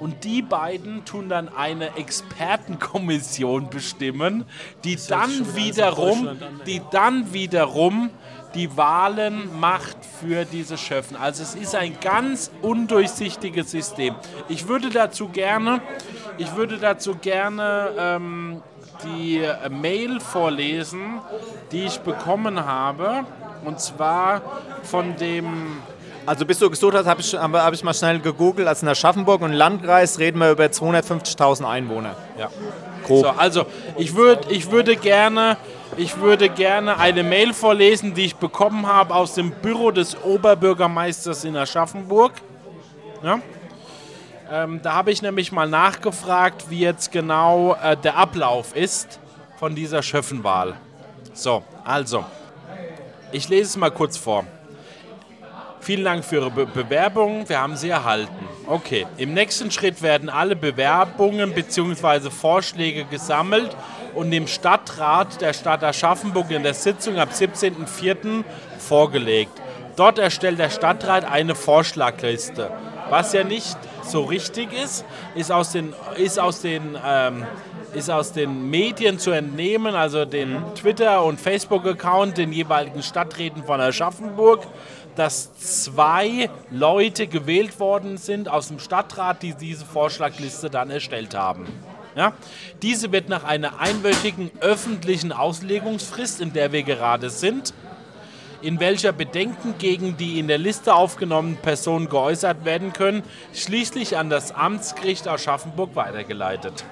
Und die beiden tun dann eine Expertenkommission bestimmen, die dann wiederum, die dann wiederum die Wahlen macht für diese Schöffen. Also es ist ein ganz undurchsichtiges System. Ich würde dazu gerne, ich würde dazu gerne ähm, die äh, Mail vorlesen, die ich bekommen habe. Und zwar von dem Also bis du gesucht hast, habe ich, hab, ich mal schnell gegoogelt. Also in Aschaffenburg und Landkreis reden wir über 250.000 Einwohner. Ja. Grob. So, also ich, würd, ich, würde gerne, ich würde gerne eine Mail vorlesen, die ich bekommen habe aus dem Büro des Oberbürgermeisters in Aschaffenburg. Ja? Ähm, da habe ich nämlich mal nachgefragt, wie jetzt genau äh, der Ablauf ist von dieser Schöffenwahl. So, also, ich lese es mal kurz vor. Vielen Dank für Ihre Be Bewerbung. Wir haben sie erhalten. Okay. Im nächsten Schritt werden alle Bewerbungen bzw. Vorschläge gesammelt und dem Stadtrat der Stadt Aschaffenburg in der Sitzung ab 17.04. vorgelegt. Dort erstellt der Stadtrat eine Vorschlagliste. Was ja nicht so richtig ist, ist aus den, ist aus den ähm, ist aus den Medien zu entnehmen, also den Twitter- und Facebook-Account, den jeweiligen Stadträten von Aschaffenburg, dass zwei Leute gewählt worden sind aus dem Stadtrat, die diese Vorschlagliste dann erstellt haben. Ja? Diese wird nach einer einwöchigen öffentlichen Auslegungsfrist, in der wir gerade sind, in welcher Bedenken gegen die in der Liste aufgenommenen Personen geäußert werden können, schließlich an das Amtsgericht Aschaffenburg weitergeleitet.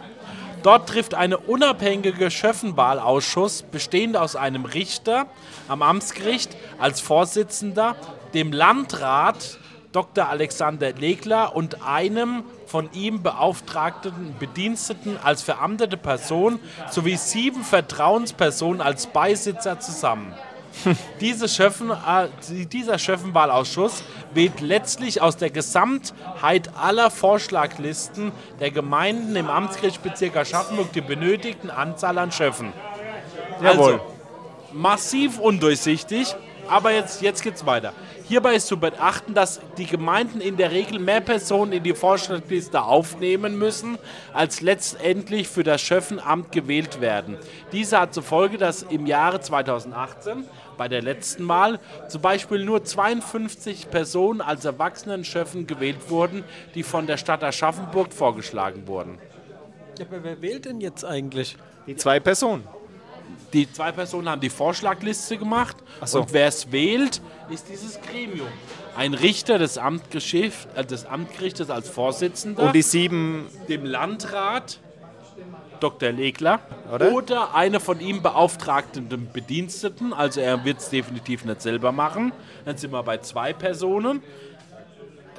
Dort trifft ein unabhängiger Schöffenwahlausschuss, bestehend aus einem Richter am Amtsgericht als Vorsitzender, dem Landrat Dr. Alexander Legler und einem von ihm beauftragten Bediensteten als veramtete Person sowie sieben Vertrauenspersonen als Beisitzer zusammen. Diese Schöffen, äh, dieser Schöffenwahlausschuss wählt letztlich aus der Gesamtheit aller Vorschlaglisten der Gemeinden im Amtsgerichtsbezirk Aschaffenburg die benötigten Anzahl an Schöffen. Jawohl. Also, massiv undurchsichtig, aber jetzt, jetzt geht's weiter. Hierbei ist zu beachten, dass die Gemeinden in der Regel mehr Personen in die Vorschlagsliste aufnehmen müssen, als letztendlich für das Schöffenamt gewählt werden. Diese hat zur Folge, dass im Jahre 2018 bei der letzten Mal zum Beispiel nur 52 Personen als Erwachsenen-Schöffen gewählt wurden, die von der Stadt Aschaffenburg vorgeschlagen wurden. Ja, aber wer wählt denn jetzt eigentlich? Die zwei Personen. Die zwei Personen haben die Vorschlagliste gemacht so. und wer es wählt, ist dieses Gremium. Ein Richter des, Amtgeschiff, äh, des Amtgerichtes als Vorsitzender, Und die sieben, dem Landrat Dr. Legler Oder? oder eine von ihm beauftragten Bediensteten, also er wird es definitiv nicht selber machen. Dann sind wir bei zwei Personen.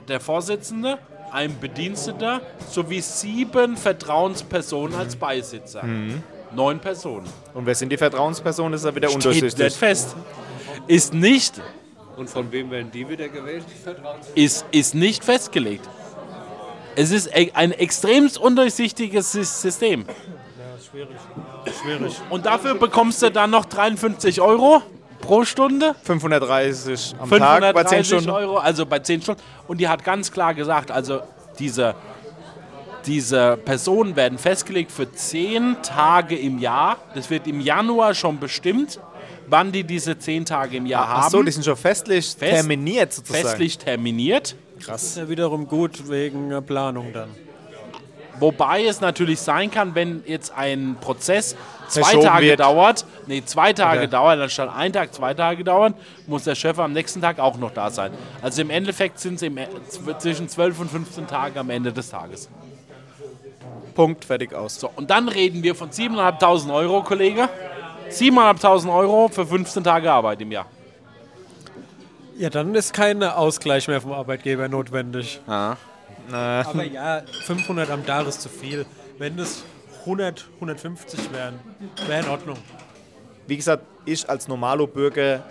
Der Vorsitzende, ein Bediensteter sowie sieben Vertrauenspersonen als Beisitzer. Neun Personen. und wer sind die Vertrauenspersonen, ist ja wieder Steht undurchsichtig. nicht fest. Ist nicht, Und von wem werden die wieder gewählt? Die ist, ist nicht festgelegt. Es ist e- ein extrem undurchsichtiges Sys- System. Schwierig. Und dafür bekommst du dann noch 53 Euro pro Stunde. 530 am Tag bei 10 530 Stunden. Euro, also bei 10 Stunden. Und die hat ganz klar gesagt, also diese, diese Personen werden festgelegt für 10 Tage im Jahr. Das wird im Januar schon bestimmt, wann die diese 10 Tage im Jahr haben. Ach so, die sind schon festlich Fest- terminiert sozusagen. festlich terminiert. Das ist ja wiederum gut wegen Planung dann. Wobei es natürlich sein kann, wenn jetzt ein Prozess zwei Tage wird. dauert, nee, zwei Tage Okay. dauert, anstatt ein Tag, zwei Tage dauern, muss der Chef am nächsten Tag auch noch da sein. Also im Endeffekt sind es zwischen 12 und 15 Tagen am Ende des Tages. Punkt, fertig aus. So, und dann reden wir von 7.500 Euro, Kollege. 7.500 Euro für 15 Tage Arbeit im Jahr. Ja, dann ist kein Ausgleich mehr vom Arbeitgeber notwendig. Aber ja, 500 am Tag ist zu viel. Wenn es 100, 150 wären, wäre in Ordnung. Wie gesagt, ich als normalo Bürger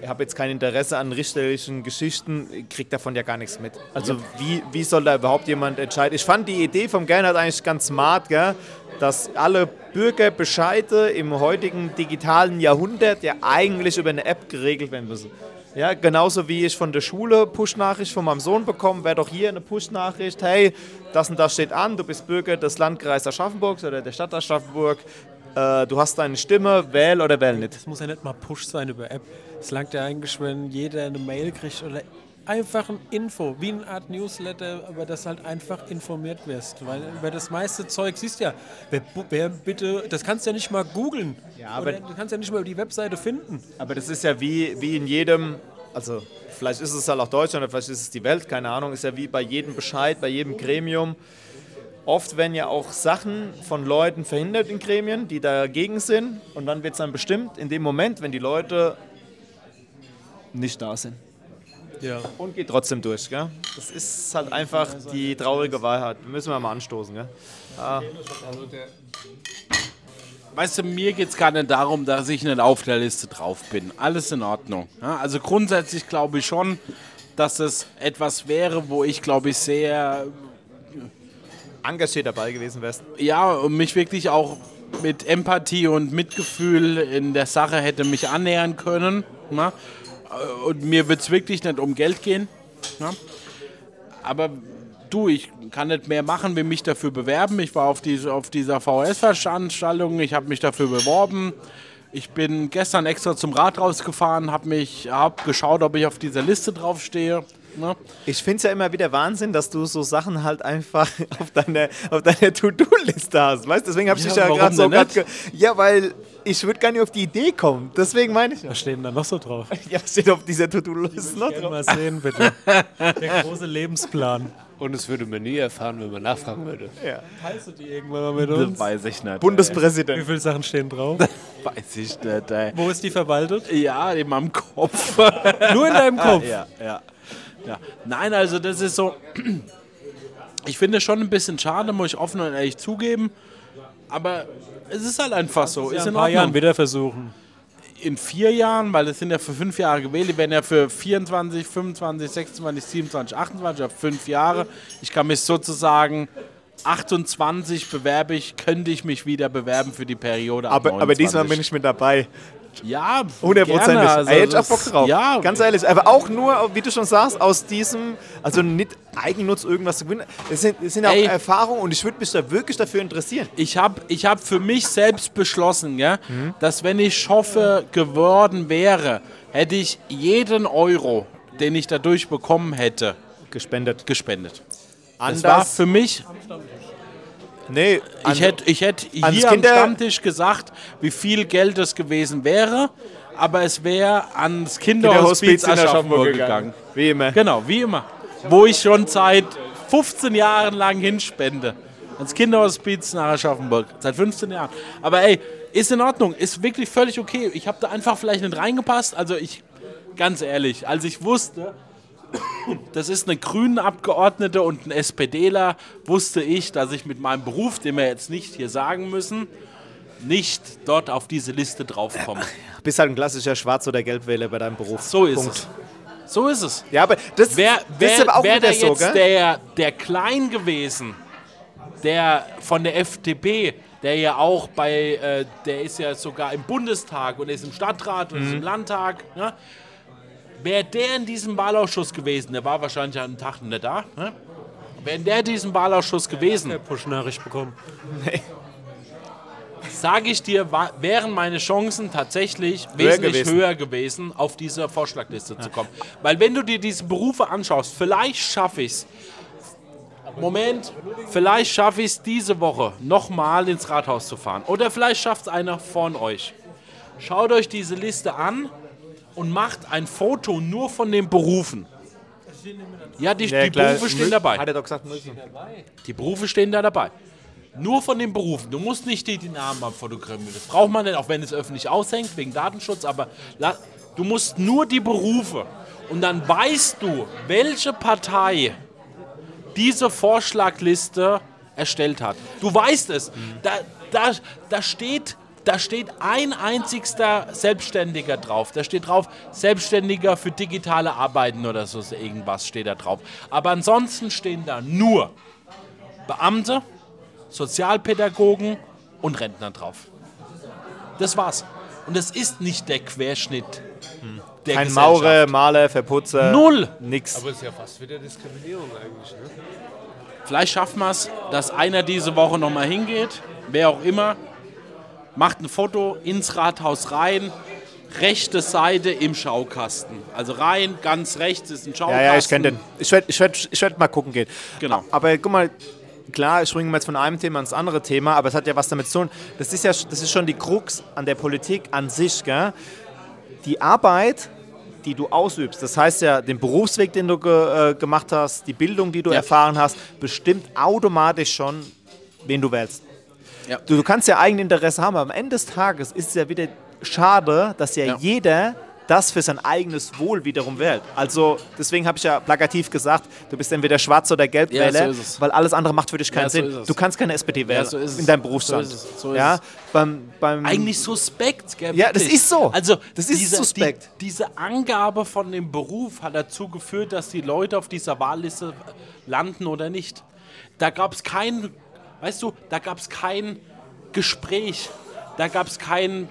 äh, habe jetzt kein Interesse an richterlichen Geschichten, kriege davon ja gar nichts mit. Also wie, wie soll da überhaupt jemand entscheiden? Ich fand die Idee vom Gernot eigentlich ganz smart, gell? dass alle Bürgerbescheide im heutigen digitalen Jahrhundert ja eigentlich über eine App geregelt werden müssen. Ja, genauso wie ich von der Schule Push-Nachricht von meinem Sohn bekomme, wäre doch hier eine Push-Nachricht, hey, das und das steht an, du bist Bürger des Landkreises Aschaffenburgs oder der Stadt Aschaffenburg, äh, du hast deine Stimme, wähl oder wähl nicht. Das muss ja nicht mal Push sein über App. Es langt ja eigentlich, wenn jeder eine Mail kriegt oder einfach ein Info, wie eine Art Newsletter, aber dass halt einfach informiert wirst. Weil über das meiste Zeug siehst du ja, wer, wer bitte, das kannst du ja nicht mal googeln. Ja, aber- Oder du kannst ja nicht mal über die Webseite finden. Aber das ist ja wie, wie in jedem, also vielleicht ist es halt auch Deutschland oder vielleicht ist es die Welt, keine Ahnung, ist ja wie bei jedem Bescheid, bei jedem Gremium. Oft werden ja auch Sachen von Leuten verhindert in Gremien, die dagegen sind. Und dann wird es dann bestimmt in dem Moment, wenn die Leute nicht da sind. Ja. Und geht trotzdem durch. Gell? Das ist halt einfach die traurige Wahrheit. Müssen wir mal anstoßen. Gell? Der, Weißt du, mir geht es gar nicht darum, dass ich nicht auf der Liste drauf bin. Alles in Ordnung. Ja, also grundsätzlich glaube ich schon, dass es etwas wäre, wo ich glaube ich sehr, Engagiert dabei gewesen wärst. ja, und mich wirklich auch mit Empathie und Mitgefühl in der Sache hätte mich annähern können. Na? Und mir wird es wirklich nicht um Geld gehen. Na? Aber du, ich kann nicht mehr machen, wie mich dafür bewerben. Ich war auf, diese, auf dieser VHS-Veranstaltung, ich habe mich dafür beworben. Ich bin gestern extra zum Rad rausgefahren, habe mich hab geschaut, ob ich auf dieser Liste draufstehe. Ne? Ich finde es ja immer wieder Wahnsinn, dass du so Sachen halt einfach auf deiner, auf deiner To-Do-Liste hast. Weißt deswegen habe ich Ja, dich ja gerade so denn grad nicht? ge Ja, weil ich würde gar nicht auf die Idee kommen. Deswegen meine ich ja. Was steht denn da noch so drauf? Ja, was steht auf dieser To-Do-Liste noch drauf? mal sehen, bitte. Der große Lebensplan. und es würde man nie erfahren, wenn man nachfragen würde. Teilst du die irgendwann mal mit uns? Weiß ich nicht. Wie Bundespräsident. viele Sachen stehen drauf? Weiß ich nicht. Ey. Wo ist die verwaltet? Ja, in meinem Kopf. Nur in deinem Kopf. Ja, ja, ja. Nein, also das ist so. Ich finde es schon ein bisschen schade, muss ich offen und ehrlich zugeben. Aber es ist halt einfach so. Ja, Ist in ein in paar Jahren Ordnung. wieder versuchen. In vier Jahren, weil es sind ja für fünf Jahre gewählt, die werden ja für 24, 25, 26, 27, 28, auf fünf Jahre. Ich kann mich sozusagen 28 bewerbe ich, könnte ich mich wieder bewerben für die Periode. ab Aber, aber diesmal 29. bin ich mit dabei. Gekauft. Ja, Hundertprozentig. also Ey, hätte ich auch das- Bock drauf. Ja, Ganz ehrlich. Aber auch nur, wie du schon sagst, aus diesem, also nicht Eigennutz irgendwas zu gewinnen. Es sind, es sind auch Ey. Erfahrungen und ich würde mich da wirklich dafür interessieren. ich habe ich hab für mich selbst beschlossen, ja, dass wenn ich Schoffe geworden wäre, hätte ich jeden Euro, den ich dadurch bekommen hätte, Gespendet. gespendet. Das Anders. war für mich, nee, an- ich hätte ich hätt hier am Kinder- Stammtisch gesagt, wie viel Geld es gewesen wäre, aber es wäre ans Kinderhospiz Kinderhospiz in Aschaffenburg gegangen. Wie immer. Genau, wie immer. Wo ich schon seit 15 Jahren lang hinspende. Ans Kinderhospiz nach Aschaffenburg. Seit 15 Jahren. Aber ey, ist in Ordnung. Ist wirklich völlig okay. Ich habe da einfach vielleicht nicht reingepasst. Also ich, ganz ehrlich, als ich wusste, das ist eine grüne Abgeordnete und ein SPDler, wusste ich, dass ich mit meinem Beruf, den wir jetzt nicht hier sagen müssen, nicht dort auf diese Liste draufkomme. Bist halt ein klassischer Schwarz- oder Gelbwähler bei deinem Beruf. So ist Punkt. es. So ist es. Ja, aber das, ist aber auch wär wieder so, jetzt gell? der, der Klein gewesen, der von der FDP, der ja auch bei, äh, der ist ja sogar im Bundestag und ist im Stadtrat und ist Mhm. im Landtag, ne? Wäre der in diesem Wahlausschuss gewesen, der war wahrscheinlich an einem Tag nicht da, ne? wäre der in diesem Wahlausschuss gewesen, Push-Nachricht bekommen. sage ich dir, wa- wären meine Chancen tatsächlich wesentlich gewesen. höher gewesen, auf diese Vorschlagliste zu kommen. Weil wenn du dir diese Berufe anschaust, vielleicht schaffe ich es, Moment, vielleicht schaffe ich es diese Woche nochmal ins Rathaus zu fahren. Oder vielleicht schafft es einer von euch. Schaut euch diese Liste an und macht ein Foto nur von den Berufen. Ja, die, Ja, die Berufe stehen dabei. Hat er doch gesagt, müssen. Die Berufe stehen da dabei. Nur von den Berufen. Du musst nicht die, die Namen abfotografieren. Das braucht man nicht, auch wenn es öffentlich aushängt, wegen Datenschutz. Aber du musst nur die Berufe. Und dann weißt du, welche Partei diese Vorschlagliste erstellt hat. Du weißt es. Da, da, da steht. Da steht ein einzigster Selbstständiger drauf. Da steht drauf, Selbstständiger für digitale Arbeiten oder so irgendwas steht da drauf. Aber ansonsten stehen da nur Beamte, Sozialpädagogen und Rentner drauf. Das war's. Und das ist nicht der Querschnitt der Kein. Maurer, Maler, Verputzer. Null. Nix. Aber ist ja fast wieder Diskriminierung eigentlich, ne? Vielleicht schaffen wir es, dass einer diese Woche nochmal hingeht, wer auch immer, macht ein Foto ins Rathaus rein, rechte Seite im Schaukasten. Also rein, ganz rechts ist ein Schaukasten. Ja, ja, ich kenne den. Ich werde ich werd, ich werd mal gucken gehen. Genau. Aber guck mal, klar, ich springe jetzt von einem Thema ins andere Thema, aber es hat ja was damit zu tun. Das ist ja das ist schon die Krux an der Politik an sich. Gell? Die Arbeit, die du ausübst, das heißt ja, den Berufsweg, den du ge, äh, gemacht hast, die Bildung, die du Ja. erfahren hast, bestimmt automatisch schon, wen du wählst. Ja. Du, du kannst ja Eigeninteresse haben, aber am Ende des Tages ist es ja wieder schade, dass ja, Ja. jeder das für sein eigenes Wohl wiederum wählt. Also deswegen habe ich ja plakativ gesagt, du bist entweder Schwarz- oder Gelbwähler, Ja, so ist weil alles andere macht für dich keinen Ja, so Sinn. ist es. Du kannst keine SPD wählen so ist es. in deinem Berufsstand. So ist. So ist ja, beim, beim Eigentlich suspekt, gell? Ja, das ist so. Also, Das ist diese, suspekt. Die, diese Angabe von dem Beruf hat dazu geführt, dass die Leute auf dieser Wahlliste landen oder nicht. Da gab es kein, weißt du, da gab es kein Gespräch, da gab es kein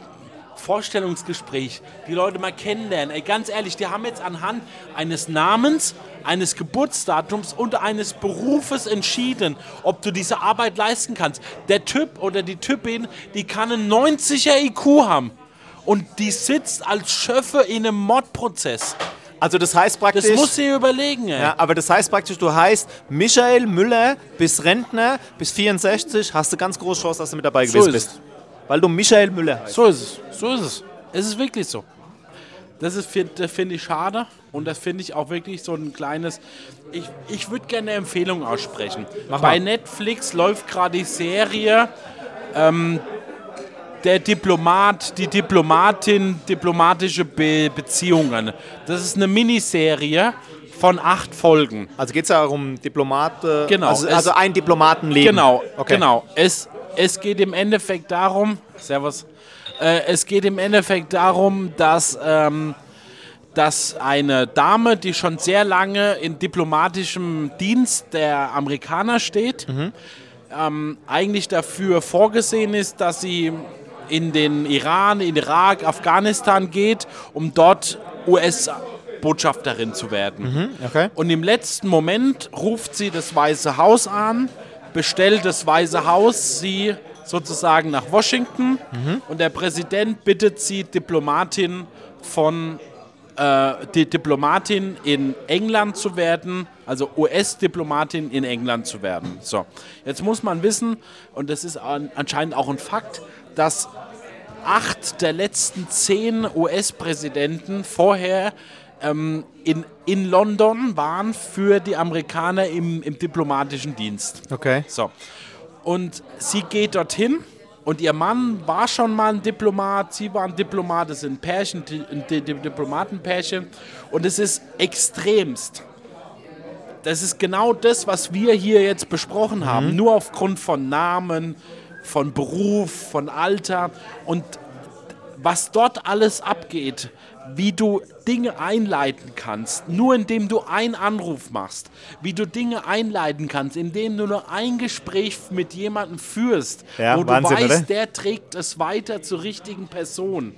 Vorstellungsgespräch, die Leute mal kennenlernen. Ey, ganz ehrlich, die haben jetzt anhand eines Namens, eines Geburtsdatums und eines Berufes entschieden, ob du diese Arbeit leisten kannst. Der Typ oder die Typin, die kann einen 90er IQ haben und die sitzt als Schöffe in einem Mordprozess. Also das heißt praktisch. Das muss sie überlegen, ey. ja, aber das heißt praktisch, du heißt Michael Müller, bist Rentner, bis 64, hast du ganz große Chance, dass du mit dabei gewesen ist bist. Weil du Michael Müller heißt. So ist es. So ist es. Es ist wirklich so. Das ist das finde ich schade und das finde ich auch wirklich so ein kleines. Ich, ich würde gerne eine Empfehlung aussprechen. Bei mal. Netflix läuft gerade die Serie ähm, Der Diplomat, die Diplomatin, diplomatische Be Beziehungen. Das ist eine Miniserie von acht Folgen. Also geht es ja um Diplomate. Genau, Also, es- also ein Diplomatenleben. Genau, Okay. genau. Es, es geht im Endeffekt darum, Servus, äh, es geht im Endeffekt darum, dass, ähm, dass eine Dame, die schon sehr lange in diplomatischem Dienst der Amerikaner steht, ähm, eigentlich dafür vorgesehen ist, dass sie in den Iran, in Irak, Afghanistan geht, um dort US-Botschafterin zu werden. Okay. Und im letzten Moment ruft sie das Weiße Haus an, bestellt das Weiße Haus sie sozusagen nach Washington und der Präsident bittet sie, Diplomatin von äh, die Diplomatin in England zu werden, also US-Diplomatin in England zu werden. So, jetzt muss man wissen, und das ist an, anscheinend auch ein Fakt, dass acht der letzten zehn US-Präsidenten vorher ähm, in, in London waren für die Amerikaner im, im diplomatischen Dienst. Okay. So. Und sie geht dorthin und ihr Mann war schon mal ein Diplomat, sie war ein Diplomat, das sind Pärchen, ein Di- Di- Diplomatenpärchen. Und es ist extremst. Das ist genau das, was wir hier jetzt besprochen haben. Nur aufgrund von Namen, von Beruf, von Alter und was dort alles abgeht, wie du Dinge einleiten kannst, nur indem du einen Anruf machst, wie du Dinge einleiten kannst, indem du nur ein Gespräch mit jemandem führst, Ja, wo du Wahnsinn, weißt, oder? der trägt es weiter zur richtigen Person.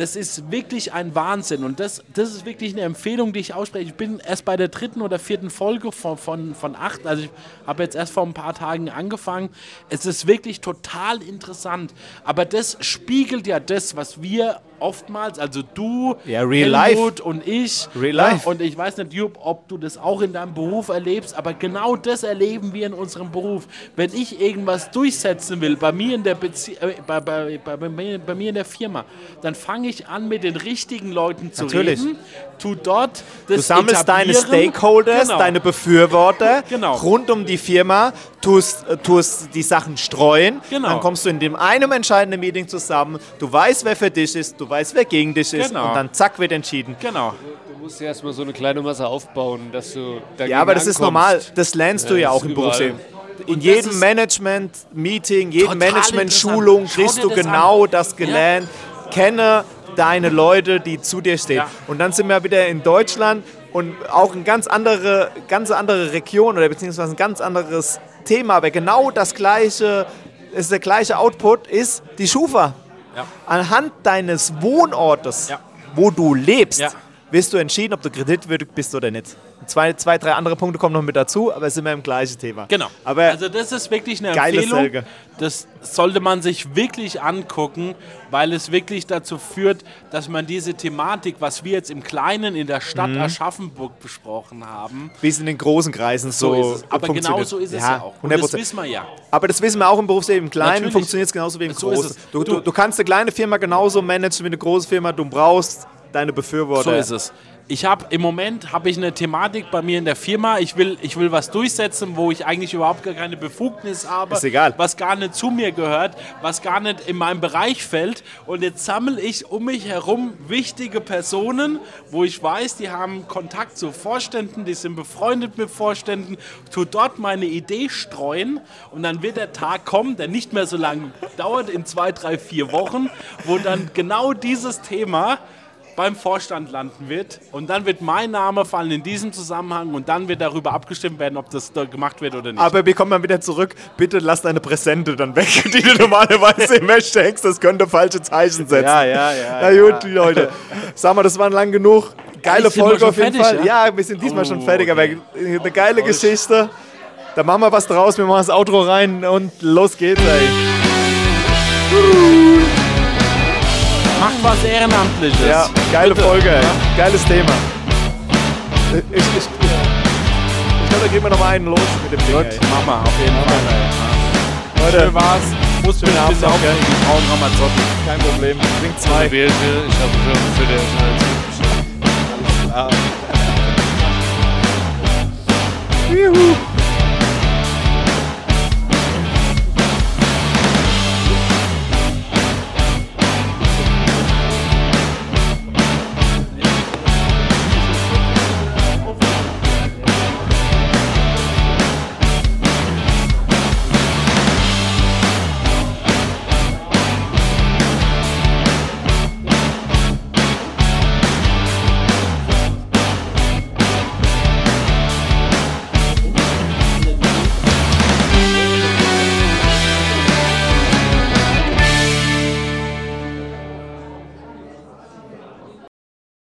Das ist wirklich ein Wahnsinn und das, das ist wirklich eine Empfehlung, die ich ausspreche. Ich bin erst bei der dritten oder vierten Folge von, von, von acht, also ich habe jetzt erst vor ein paar Tagen angefangen. Es ist wirklich total interessant, aber das spiegelt ja das, was wir oftmals, also du, Ja, real Helmut und ich, Real ja, life. und ich weiß nicht, Jupp, ob du das auch in deinem Beruf erlebst, aber genau das erleben wir in unserem Beruf. Wenn ich irgendwas durchsetzen will, bei mir in der Bezie äh, bei, bei, bei, bei, mir, in der Firma, dann fange ich an, mit den richtigen Leuten zu Natürlich. reden, tu dort das Du sammelst deine. Stakeholders, Genau. deine Befürworter Genau. rund um die Firma, tust, äh, tust die Sachen streuen. Genau. Dann kommst du in dem einem entscheidenden Meeting zusammen. Du weißt, wer für dich ist, du weißt, wer gegen dich ist. Genau. Und dann zack, wird entschieden. Genau. Du musst ja erstmal so eine kleine Masse aufbauen, dass du dagegen Ja, aber das ist ankommst. normal. Das lernst du Ja, ja auch ist im. Berufsleben. In das jedem ist Management-Meeting, jedem Management-Schulung kriegst du das genau an. das Ja. gelernt. Kenne deine Leute, die zu dir stehen. Ja. Und dann sind wir wieder in Deutschland und auch eine ganz andere, ganz andere Region oder beziehungsweise ein ganz anderes Thema, aber genau das gleiche, ist der gleiche Output, ist die Schufa. Anhand deines Wohnortes, wo du lebst. Wirst du entschieden, ob du kreditwürdig bist oder nicht. Zwei, zwei, drei andere Punkte kommen noch mit dazu, aber es sind wir im gleichen Thema. Genau. Aber also das ist wirklich eine Geile Empfehlung. Selge. Das sollte man sich wirklich angucken, weil es wirklich dazu führt, dass man diese Thematik, was wir jetzt im Kleinen in der Stadt Mhm. Aschaffenburg besprochen haben, wie es in den großen Kreisen so, so. Aber genau so ist es ja, auch. Und 100%. das wissen wir ja. Aber das wissen wir auch im Berufsleben. Im Kleinen funktioniert es genauso wie im So Großen. du, Du- du kannst eine kleine Firma genauso managen wie eine große Firma. Du brauchst deine Befürworter. So ist es. Ich habe im Moment habe ich eine Thematik bei mir in der Firma. Ich will, ich will was durchsetzen, wo ich eigentlich überhaupt gar keine Befugnis habe. Ist egal. Was gar nicht zu mir gehört, was gar nicht in meinen Bereich fällt. Und jetzt sammle ich um mich herum wichtige Personen, wo ich weiß, die haben Kontakt zu Vorständen, die sind befreundet mit Vorständen, tu dort meine Idee streuen und dann wird der Tag kommen, der nicht mehr so lange dauert, in zwei, drei, vier Wochen, wo dann genau dieses Thema beim Vorstand landen wird und dann wird mein Name fallen in diesem Zusammenhang und dann wird darüber abgestimmt werden, ob das da gemacht wird oder nicht. Aber wir kommen mal wieder zurück. Bitte lass deine Präsente dann weg, die du normalerweise im Mesh hängst. Das könnte falsche Zeichen setzen. Ja, ja, ja, Na gut, Leute. Sag mal, das war lang genug. Geile wir Folge schon auf jeden fertig, Fall. ja? Ja, wir sind diesmal schon Oh, fertig, aber okay. eine geile Geschichte. Da machen wir was draus. Wir machen das Outro rein und los geht's, ey. Macht was Ehrenamtliches. Ja, geile Bitte. Folge, ey. Geiles Thema. Ich, ich, ich, ich glaube, da gehen wir noch mal einen los mit dem Ding, Gut, machen wir auf jeden Fall. Leute, Schön war's. Muss Schönen Abend noch, aufregen. Die Frauen Ramazzotti. kein Problem. Trink zwei. Ich habe schon für den Juhu.